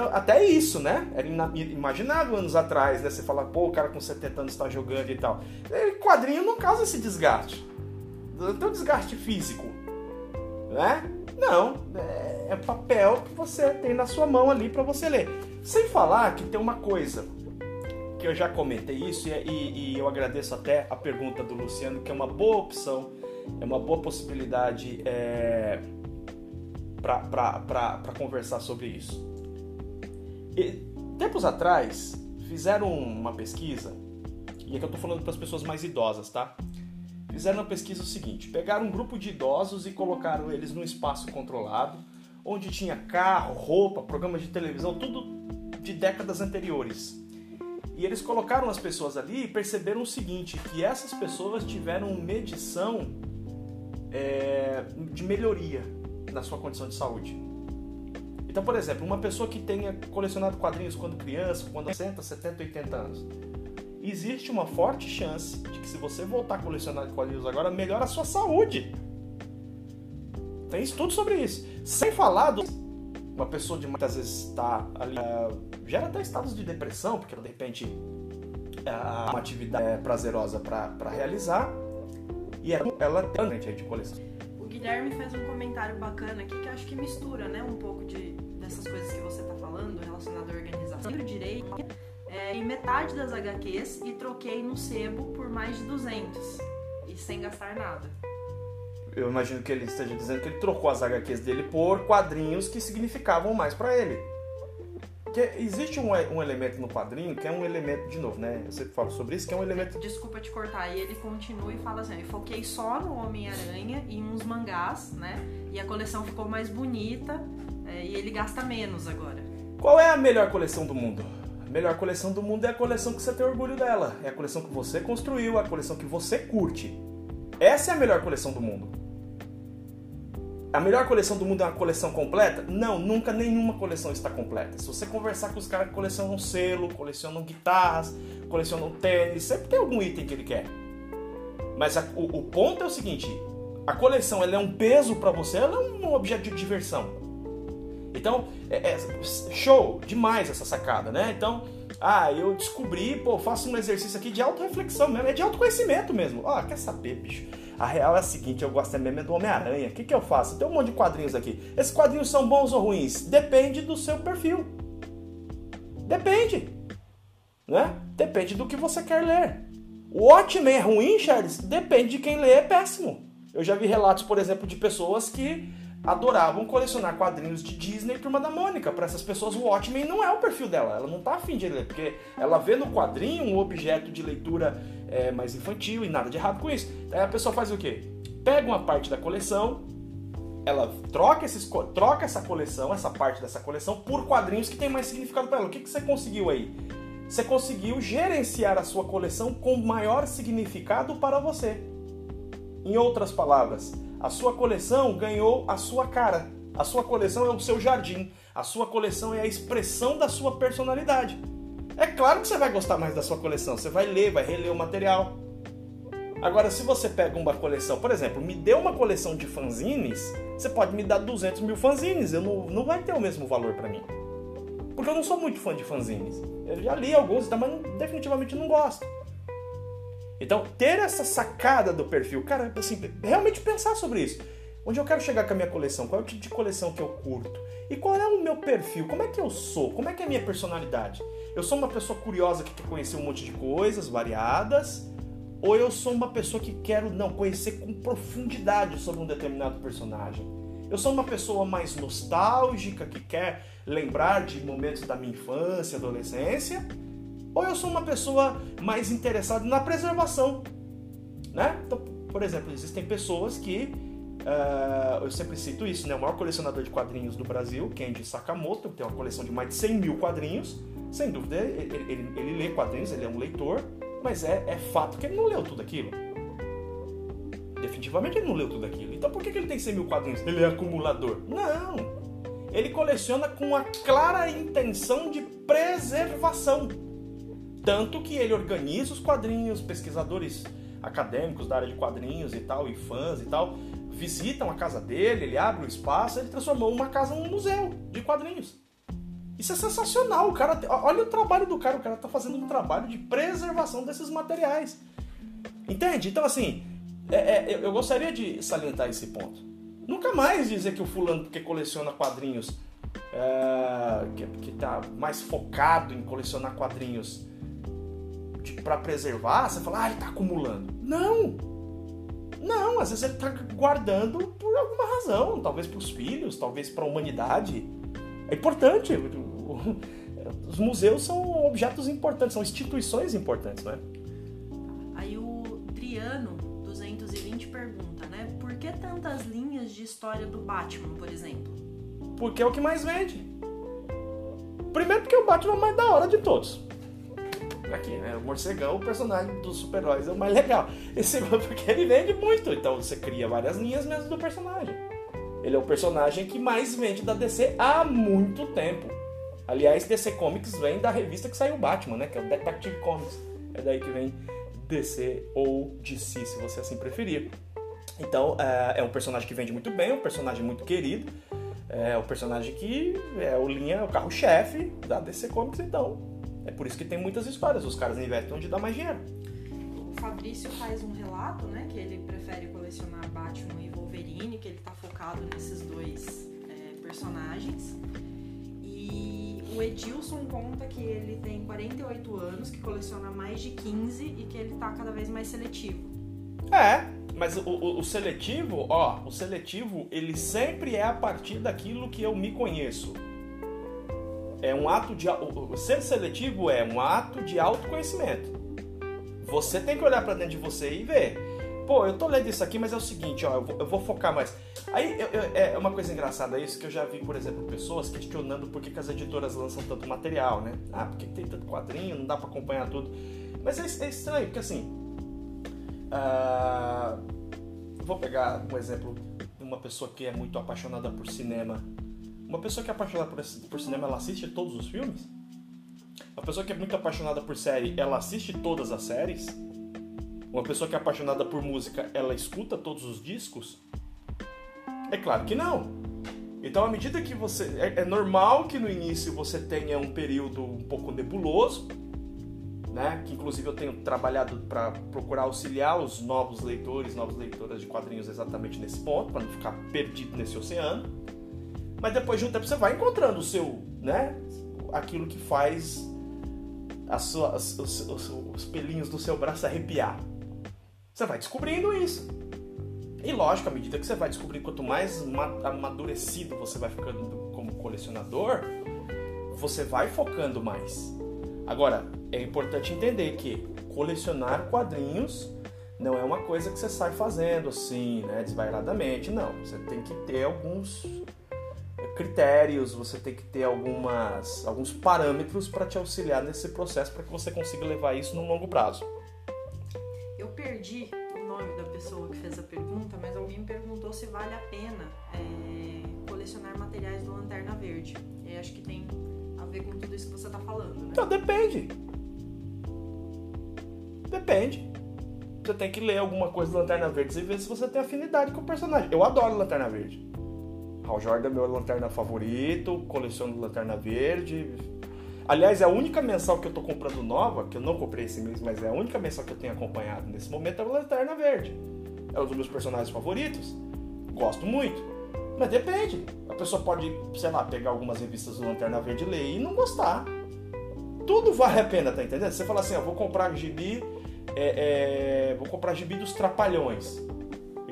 É. Então, até isso, né? Era imaginável anos atrás, né? Você falar, pô, o cara com 70 anos tá jogando e tal. E quadrinho não causa esse desgaste. Não tem um desgaste físico, né? Não, é, é papel que você tem na sua mão ali pra você ler. Sem falar que tem uma coisa que eu já comentei isso e, e- e eu agradeço até a pergunta do Luciano, que é uma boa opção, é uma boa possibilidade é, para conversar sobre isso. E, tempos atrás, fizeram uma pesquisa, e aqui eu tô falando para as pessoas mais idosas, tá? Fizeram uma pesquisa o seguinte: pegaram um grupo de idosos e colocaram eles num espaço controlado, onde tinha carro, roupa, programas de televisão, tudo de décadas anteriores. E eles colocaram as pessoas ali e perceberam o seguinte: que essas pessoas tiveram medição é, de melhoria na sua condição de saúde. Então, por exemplo, uma pessoa que tenha colecionado quadrinhos quando criança, quando 60, 70, 80 anos, existe uma forte chance de que se você voltar a colecionar quadrinhos agora, melhora a sua saúde. Tem estudo sobre isso. Sem falar do uma pessoa de muitas vezes está ali, uh, gera até estados de depressão, porque de repente uh, uma atividade é prazerosa para realizar e ela, ela tem de coleção. Guilherme fez um comentário bacana aqui que acho que mistura né, um pouco de, dessas coisas que você está falando relacionado à organização do direito é, em metade das HQs e troquei no sebo por mais de 200 e sem gastar nada eu imagino que ele esteja dizendo que ele trocou as HQs dele por quadrinhos que significavam mais para ele. Que existe um, um elemento no quadrinho que é um elemento, de novo, né? Eu sempre falo sobre isso, que é um elemento. Desculpa te cortar, e ele continua e fala assim: eu foquei só no Homem-Aranha e uns mangás, né? E a coleção ficou mais bonita é, e ele gasta menos agora. Qual é a melhor coleção do mundo? A melhor coleção do mundo é a coleção que você tem orgulho dela. É a coleção que você construiu, a coleção que você curte. Essa é a melhor coleção do mundo. A melhor coleção do mundo é uma coleção completa? Não, nunca nenhuma coleção está completa. Se você conversar com os caras que colecionam selo, colecionam guitarras, colecionam tênis, sempre tem algum item que ele quer. Mas a, o, o, ponto é o seguinte: a coleção ela é um peso para você, ela é um objeto de diversão. Então, é, é, show, demais essa sacada, né? Então, ah, eu descobri, pô, faço um exercício aqui de auto-reflexão mesmo, é de autoconhecimento mesmo. Oh, quer saber, bicho? A real é a seguinte, eu gosto mesmo do Homem-Aranha. O que, que eu faço? Tem um monte de quadrinhos aqui. Esses quadrinhos são bons ou ruins? Depende do seu perfil. Depende. Né? Depende do que você quer ler. O Watchmen é ruim, Charles? Depende de quem lê, é péssimo. Eu já vi relatos, por exemplo, de pessoas que adoravam colecionar quadrinhos de Disney e Turma da Mônica. Para essas pessoas, o Watchmen não é o perfil dela. Ela não tá afim de ler, porque ela vê no quadrinho um objeto de leitura é, mais infantil e nada de errado com isso. Aí a pessoa faz o quê? Pega uma parte da coleção, ela troca, esses, troca essa coleção, essa parte dessa coleção, por quadrinhos que tem mais significado para ela. O que, que você conseguiu aí? Você conseguiu gerenciar a sua coleção com maior significado para você. Em outras palavras, a sua coleção ganhou a sua cara. A sua coleção é o seu jardim. A sua coleção é a expressão da sua personalidade. É claro que você vai gostar mais da sua coleção. Você vai ler, vai reler o material. Agora, se você pega uma coleção, por exemplo, me dê uma coleção de fanzines, você pode me dar 200 mil fanzines. Eu não, não vai ter o mesmo valor para mim. Porque eu não sou muito fã de fanzines. Eu já li alguns, mas definitivamente não gosto. Então, ter essa sacada do perfil, cara, assim, realmente pensar sobre isso. Onde eu quero chegar com a minha coleção? Qual é o tipo de coleção que eu curto? E qual é o meu perfil? Como é que eu sou? Como é que é a minha personalidade? Eu sou uma pessoa curiosa que quer conhecer um monte de coisas variadas? Ou eu sou uma pessoa que quero não conhecer com profundidade sobre um determinado personagem? Eu sou uma pessoa mais nostálgica que quer lembrar de momentos da minha infância, adolescência? Ou eu sou uma pessoa mais interessada na preservação, né? Então, por exemplo, existem pessoas que uh, eu sempre cito isso, né? O maior colecionador de quadrinhos do Brasil, Kenji Sakamoto, tem uma coleção de mais de 100 mil quadrinhos. Sem dúvida, ele, ele, ele lê quadrinhos, ele é um leitor, mas é, é fato que ele não leu tudo aquilo. Definitivamente ele não leu tudo aquilo. Então por que, que ele tem 100 mil quadrinhos? Ele é acumulador? Não! Ele coleciona com a clara intenção de preservação. Tanto que ele organiza os quadrinhos, pesquisadores acadêmicos da área de quadrinhos e tal, e fãs e tal, visitam a casa dele, ele abre o espaço, ele transformou uma casa num museu de quadrinhos. Isso é sensacional, o cara, olha o trabalho do cara, o cara tá fazendo um trabalho de preservação desses materiais. Entende? Então assim, é, é, eu gostaria de salientar esse ponto. Nunca mais dizer que o fulano que coleciona quadrinhos, é, que, que tá mais focado em colecionar quadrinhos, para preservar, você fala, ah, ele tá acumulando. Não! Não, às vezes ele tá guardando por alguma razão, talvez para os filhos, talvez para a humanidade. É importante. Os museus são objetos importantes, são instituições importantes, né? Aí o Driano 220 pergunta, né? Por que tantas linhas de história do Batman, por exemplo? Porque é o que mais vende. Primeiro porque o Batman é o mais da hora de todos aqui, né? O morcegão, o personagem dos super-heróis é o mais legal. E segundo, porque ele vende muito, então você cria várias linhas mesmo do personagem. Ele é o personagem que mais vende da DC há muito tempo. Aliás, DC Comics vem da revista que saiu o Batman, né? Que é o Detective Comics. É daí que vem DC ou DC, se você assim preferir. Então, é, é um personagem que vende muito bem, um personagem muito querido, é um personagem que é o linha, o carro-chefe da DC Comics, então é por isso que tem muitas histórias, os caras investem onde dá mais dinheiro. O Fabrício faz um relato, né, que ele prefere colecionar Batman e Wolverine, que ele tá focado nesses dois é, personagens. E o Edilson conta que ele tem 48 anos, que coleciona mais de 15 e que ele tá cada vez mais seletivo. É, mas o, o, o, seletivo, ó, o seletivo, ele sempre é a partir daquilo que eu me conheço. É um ato de. Ser seletivo é um ato de autoconhecimento. Você tem que olhar para dentro de você e ver. Pô, eu tô lendo isso aqui, mas é o seguinte, ó, eu vou, eu vou focar mais. Aí eu, eu, é uma coisa engraçada isso que eu já vi, por exemplo, pessoas questionando por que, que as editoras lançam tanto material, né? Ah, por que, que tem tanto quadrinho, não dá para acompanhar tudo. Mas é, é estranho, porque assim, Uh, vou pegar um exemplo de uma pessoa que é muito apaixonada por cinema. Uma pessoa que é apaixonada por, por cinema, ela assiste todos os filmes? Uma pessoa que é muito apaixonada por série, ela assiste todas as séries? Uma pessoa que é apaixonada por música, ela escuta todos os discos? É claro que não. Então, à medida que você. É, é normal que no início você tenha um período um pouco nebuloso, né? Que inclusive eu tenho trabalhado para procurar auxiliar os novos leitores, novas leitoras de quadrinhos exatamente nesse ponto, para não ficar perdido nesse oceano. Mas depois de um tempo você vai encontrando o seu, né? Aquilo que faz suas, os, os, os pelinhos do seu braço arrepiar. Você vai descobrindo isso. E lógico, à medida que você vai descobrindo, quanto mais amadurecido você vai ficando como colecionador, você vai focando mais. Agora, é importante entender que colecionar quadrinhos não é uma coisa que você sai fazendo assim, né, desvairadamente, não. Você tem que ter alguns critérios, você tem que ter algumas, alguns parâmetros para te auxiliar nesse processo para que você consiga levar isso no longo prazo. Eu perdi o nome da pessoa que fez a pergunta, mas alguém me perguntou se vale a pena é, colecionar materiais do Lanterna Verde. Eu acho que tem a ver com tudo isso que você está falando, né? Então depende. Depende. Você tem que ler alguma coisa do Lanterna Verde e ver se você tem afinidade com o personagem. Eu adoro Lanterna Verde. Hal Jordan é meu lanterna favorito, coleciono Lanterna Verde. Aliás, é a única mensal que eu tô comprando nova, que eu não comprei esse mês, mas é a única mensal que eu tenho acompanhado nesse momento é o Lanterna Verde. É um dos meus personagens favoritos. Gosto muito. Mas depende. A pessoa pode, sei lá, pegar algumas revistas do Lanterna Verde e ler e não gostar. Tudo vale a pena, tá entendendo? Você fala assim, eu vou comprar gibi é, é, vou comprar gibi dos Trapalhões.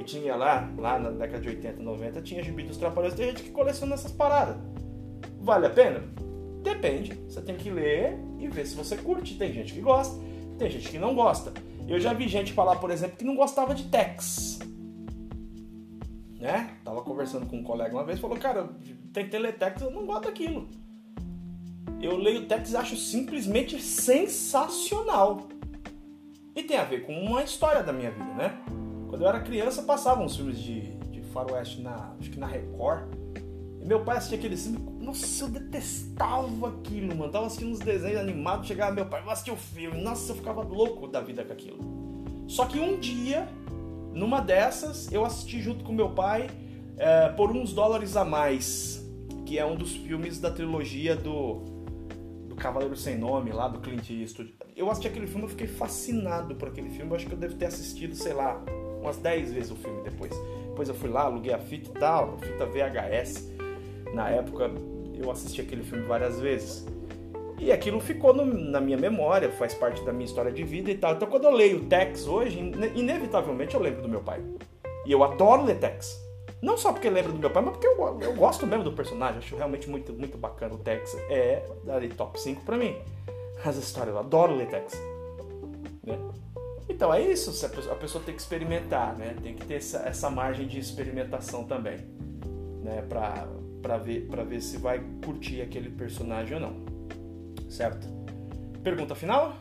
Tinha lá, lá na década de 80, 90, tinha gibi dos Trapalhões. Tem gente que coleciona essas paradas. Vale a pena? Depende. Você tem que ler e ver se você curte. Tem gente que gosta, tem gente que não gosta. Eu já vi gente falar, por exemplo, que não gostava de Tex. Né? Tava conversando com um colega uma vez, falou, cara, tem teletex, eu não gosto daquilo. Eu leio Tex e acho simplesmente sensacional. E tem a ver com uma história da minha vida, né? Quando eu era criança, passavam uns filmes de, de faroeste na, acho que na Record. E meu pai assistia aquele filme. Nossa, eu detestava aquilo, mano. Tava assistindo uns desenhos animados, chegava meu pai, vou assistir o filme. Nossa, eu ficava louco da vida com aquilo. Só que um dia, numa dessas, eu assisti junto com meu pai é, por uns dólares a mais, que é um dos filmes da trilogia do Cavaleiro Sem Nome, lá do Clint Eastwood. Eu assisti aquele filme e fiquei fascinado por aquele filme. Eu acho que eu devo ter assistido, sei lá, umas 10 vezes o filme depois. Depois eu fui lá, aluguei a fita e tal, fita VHS. Na época eu assisti aquele filme várias vezes. E aquilo ficou no, na minha memória, faz parte da minha história de vida e tal. Então quando eu leio Tex hoje, inevitavelmente eu lembro do meu pai. E eu adoro ler Tex. Não só porque lembra do meu pai, mas porque eu, eu gosto mesmo do personagem. Acho realmente muito, muito bacana. O Tex é ali top 5 pra mim. As histórias, eu adoro ler Tex. Né? Então é isso, a pessoa, tem que experimentar, né? Tem que ter essa, essa margem de experimentação também. Né? Pra, pra, ver, pra ver se vai curtir aquele personagem ou não. Certo? Pergunta final?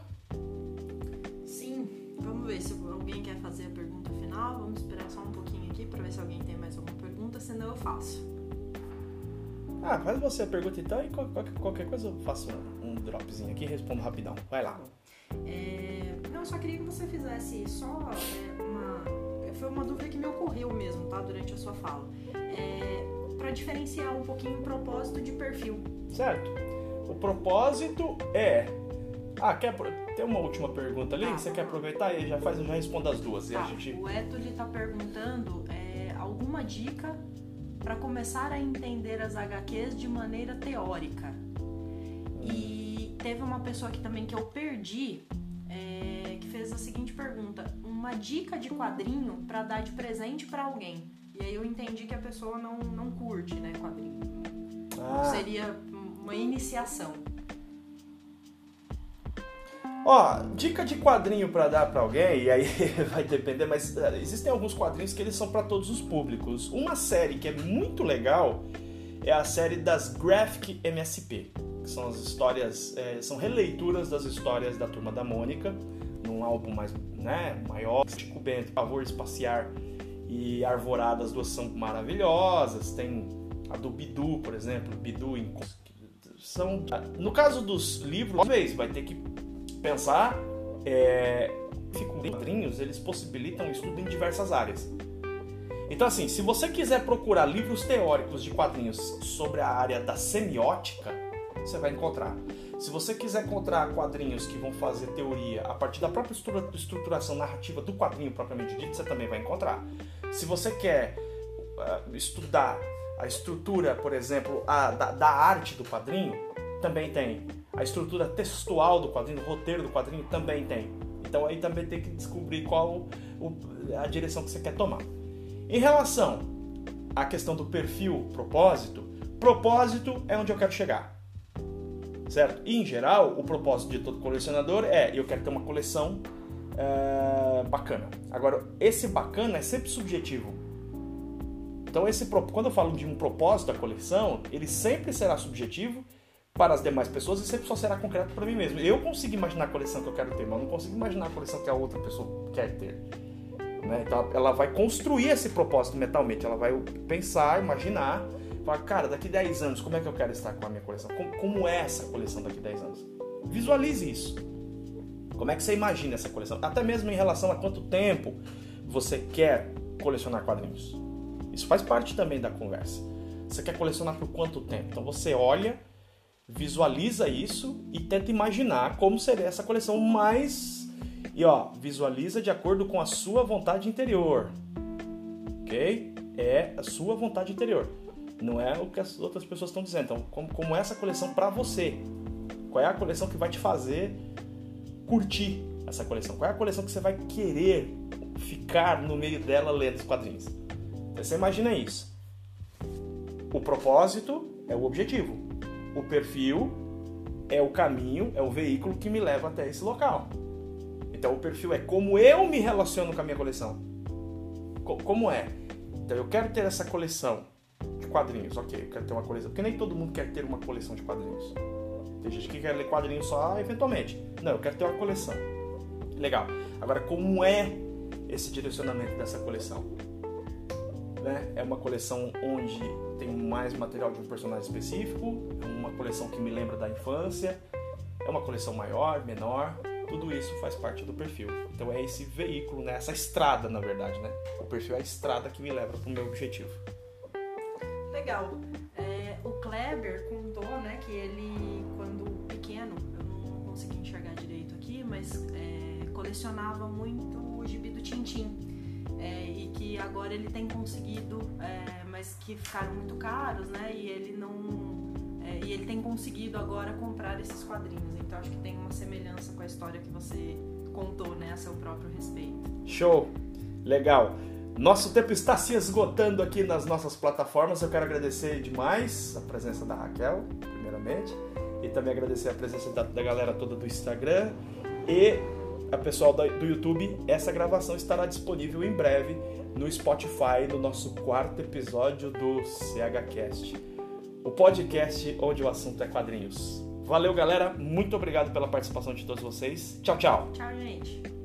Sim, vamos ver se alguém quer fazer a pergunta final. Vamos esperar só um pouquinho aqui para ver se alguém tem mais alguma pergunta, senão eu faço. Ah, faz você a pergunta então e qualquer, qualquer coisa eu faço um, um dropzinho aqui e respondo rapidão. Vai lá. É, não, eu só queria que você fizesse só é, uma. foi uma dúvida que me ocorreu mesmo, tá? Durante a sua fala. É, para diferenciar um pouquinho o propósito de perfil. Certo. O propósito é. Ah, quer. Tem uma última pergunta ali? Tá, Você quer aproveitar e já faz, já respondo as duas. E Tá, a gente. O Eto ele tá perguntando é, alguma dica para começar a entender as HQs de maneira teórica. E teve uma pessoa aqui também que eu perdi, que fez a seguinte pergunta: uma dica de quadrinho para dar de presente para alguém. E aí eu entendi que a pessoa não, não curte, né, quadrinho. Ah, Seria uma iniciação. Ó, dica de quadrinho pra dar pra alguém, e aí vai depender, mas eh, existem alguns quadrinhos que eles são pra todos os públicos. Uma série que é muito legal é a série das Graphic MSP, que são as histórias, eh, são releituras das histórias da Turma da Mônica, num álbum mais, né, maior. Chico Bento, Pavor Espaciar e Arvorada, as duas são maravilhosas. Tem a do Bidu, por exemplo, Bidu em são no caso dos livros, talvez vai ter que pensar é, ficam quadrinhos, eles possibilitam estudo em diversas áreas. Então, assim, se você quiser procurar livros teóricos de quadrinhos sobre a área da semiótica, você vai encontrar. Se você quiser encontrar quadrinhos que vão fazer teoria a partir da própria estrutura- estruturação narrativa do quadrinho propriamente dito, você também vai encontrar. Se você quer ah, estudar a estrutura, por exemplo, a- da, da arte do quadrinho, também tem. A estrutura textual do quadrinho, o roteiro do quadrinho também tem. Então aí também tem que descobrir qual o- a direção que você quer tomar. Em relação à questão do perfil propósito, propósito é onde eu quero chegar. Certo? E em geral, o propósito de todo colecionador é eu quero ter uma coleção é, bacana. Agora, esse bacana é sempre subjetivo. Então, esse, quando eu falo de um propósito da coleção, ele sempre será subjetivo para as demais pessoas e sempre só será concreto para mim mesmo. Eu consigo imaginar a coleção que eu quero ter, mas não consigo imaginar a coleção que a outra pessoa quer ter. né? Então ela vai construir esse propósito mentalmente, ela vai pensar, imaginar, falar, cara, daqui 10 anos, como é que eu quero estar com a minha coleção? Como, como é essa coleção daqui 10 anos? Visualize isso. Como é que você imagina essa coleção? Até mesmo em relação a quanto tempo você quer colecionar quadrinhos. Isso faz parte também da conversa. Você quer colecionar por quanto tempo? Então você olha, visualiza isso e tenta imaginar como seria essa coleção mais e ó, visualiza de acordo com a sua vontade interior. OK? É a sua vontade interior. Não é o que as outras pessoas estão dizendo. Então, como, como essa coleção para você? Qual é a coleção que vai te fazer curtir essa coleção? Qual é a coleção que você vai querer ficar no meio dela lendo os quadrinhos? Então, você imagina isso. O propósito é o objetivo. O perfil é o caminho, é o veículo que me leva até esse local. Então o perfil é como eu me relaciono com a minha coleção. Co- como é? Então eu quero ter essa coleção quadrinhos, ok, eu quero ter uma coleção. Porque nem todo mundo quer ter uma coleção de quadrinhos. Tem gente que quer ler quadrinhos só eventualmente. Não, eu quero ter uma coleção. Legal. Agora, como é esse direcionamento dessa coleção? Né? É uma coleção onde tem mais material de um personagem específico, é uma coleção que me lembra da infância, é uma coleção maior, menor, tudo isso faz parte do perfil. Então é esse veículo, né? essa estrada, na verdade, né? O perfil é a estrada que me leva para o meu objetivo. Legal. É, o Kleber contou, né, que ele, quando pequeno, eu não consegui enxergar direito aqui, mas é, colecionava muito o gibi do Tintim. É, e que agora ele tem conseguido, é, mas que ficaram muito caros, né? E ele não. é, e ele tem conseguido agora comprar esses quadrinhos. Então acho que tem uma semelhança com a história que você contou, né, a seu próprio respeito. Show! Legal! Nosso tempo está se esgotando aqui nas nossas plataformas. Eu quero agradecer demais a presença da Raquel, primeiramente, e também agradecer a presença da, da galera toda do Instagram e a pessoal da- do YouTube. Essa gravação estará disponível em breve no Spotify, no nosso quarto episódio do CHCast, o podcast onde o assunto é quadrinhos. Valeu, galera. Muito obrigado pela participação de todos vocês. Tchau, tchau. Tchau, gente!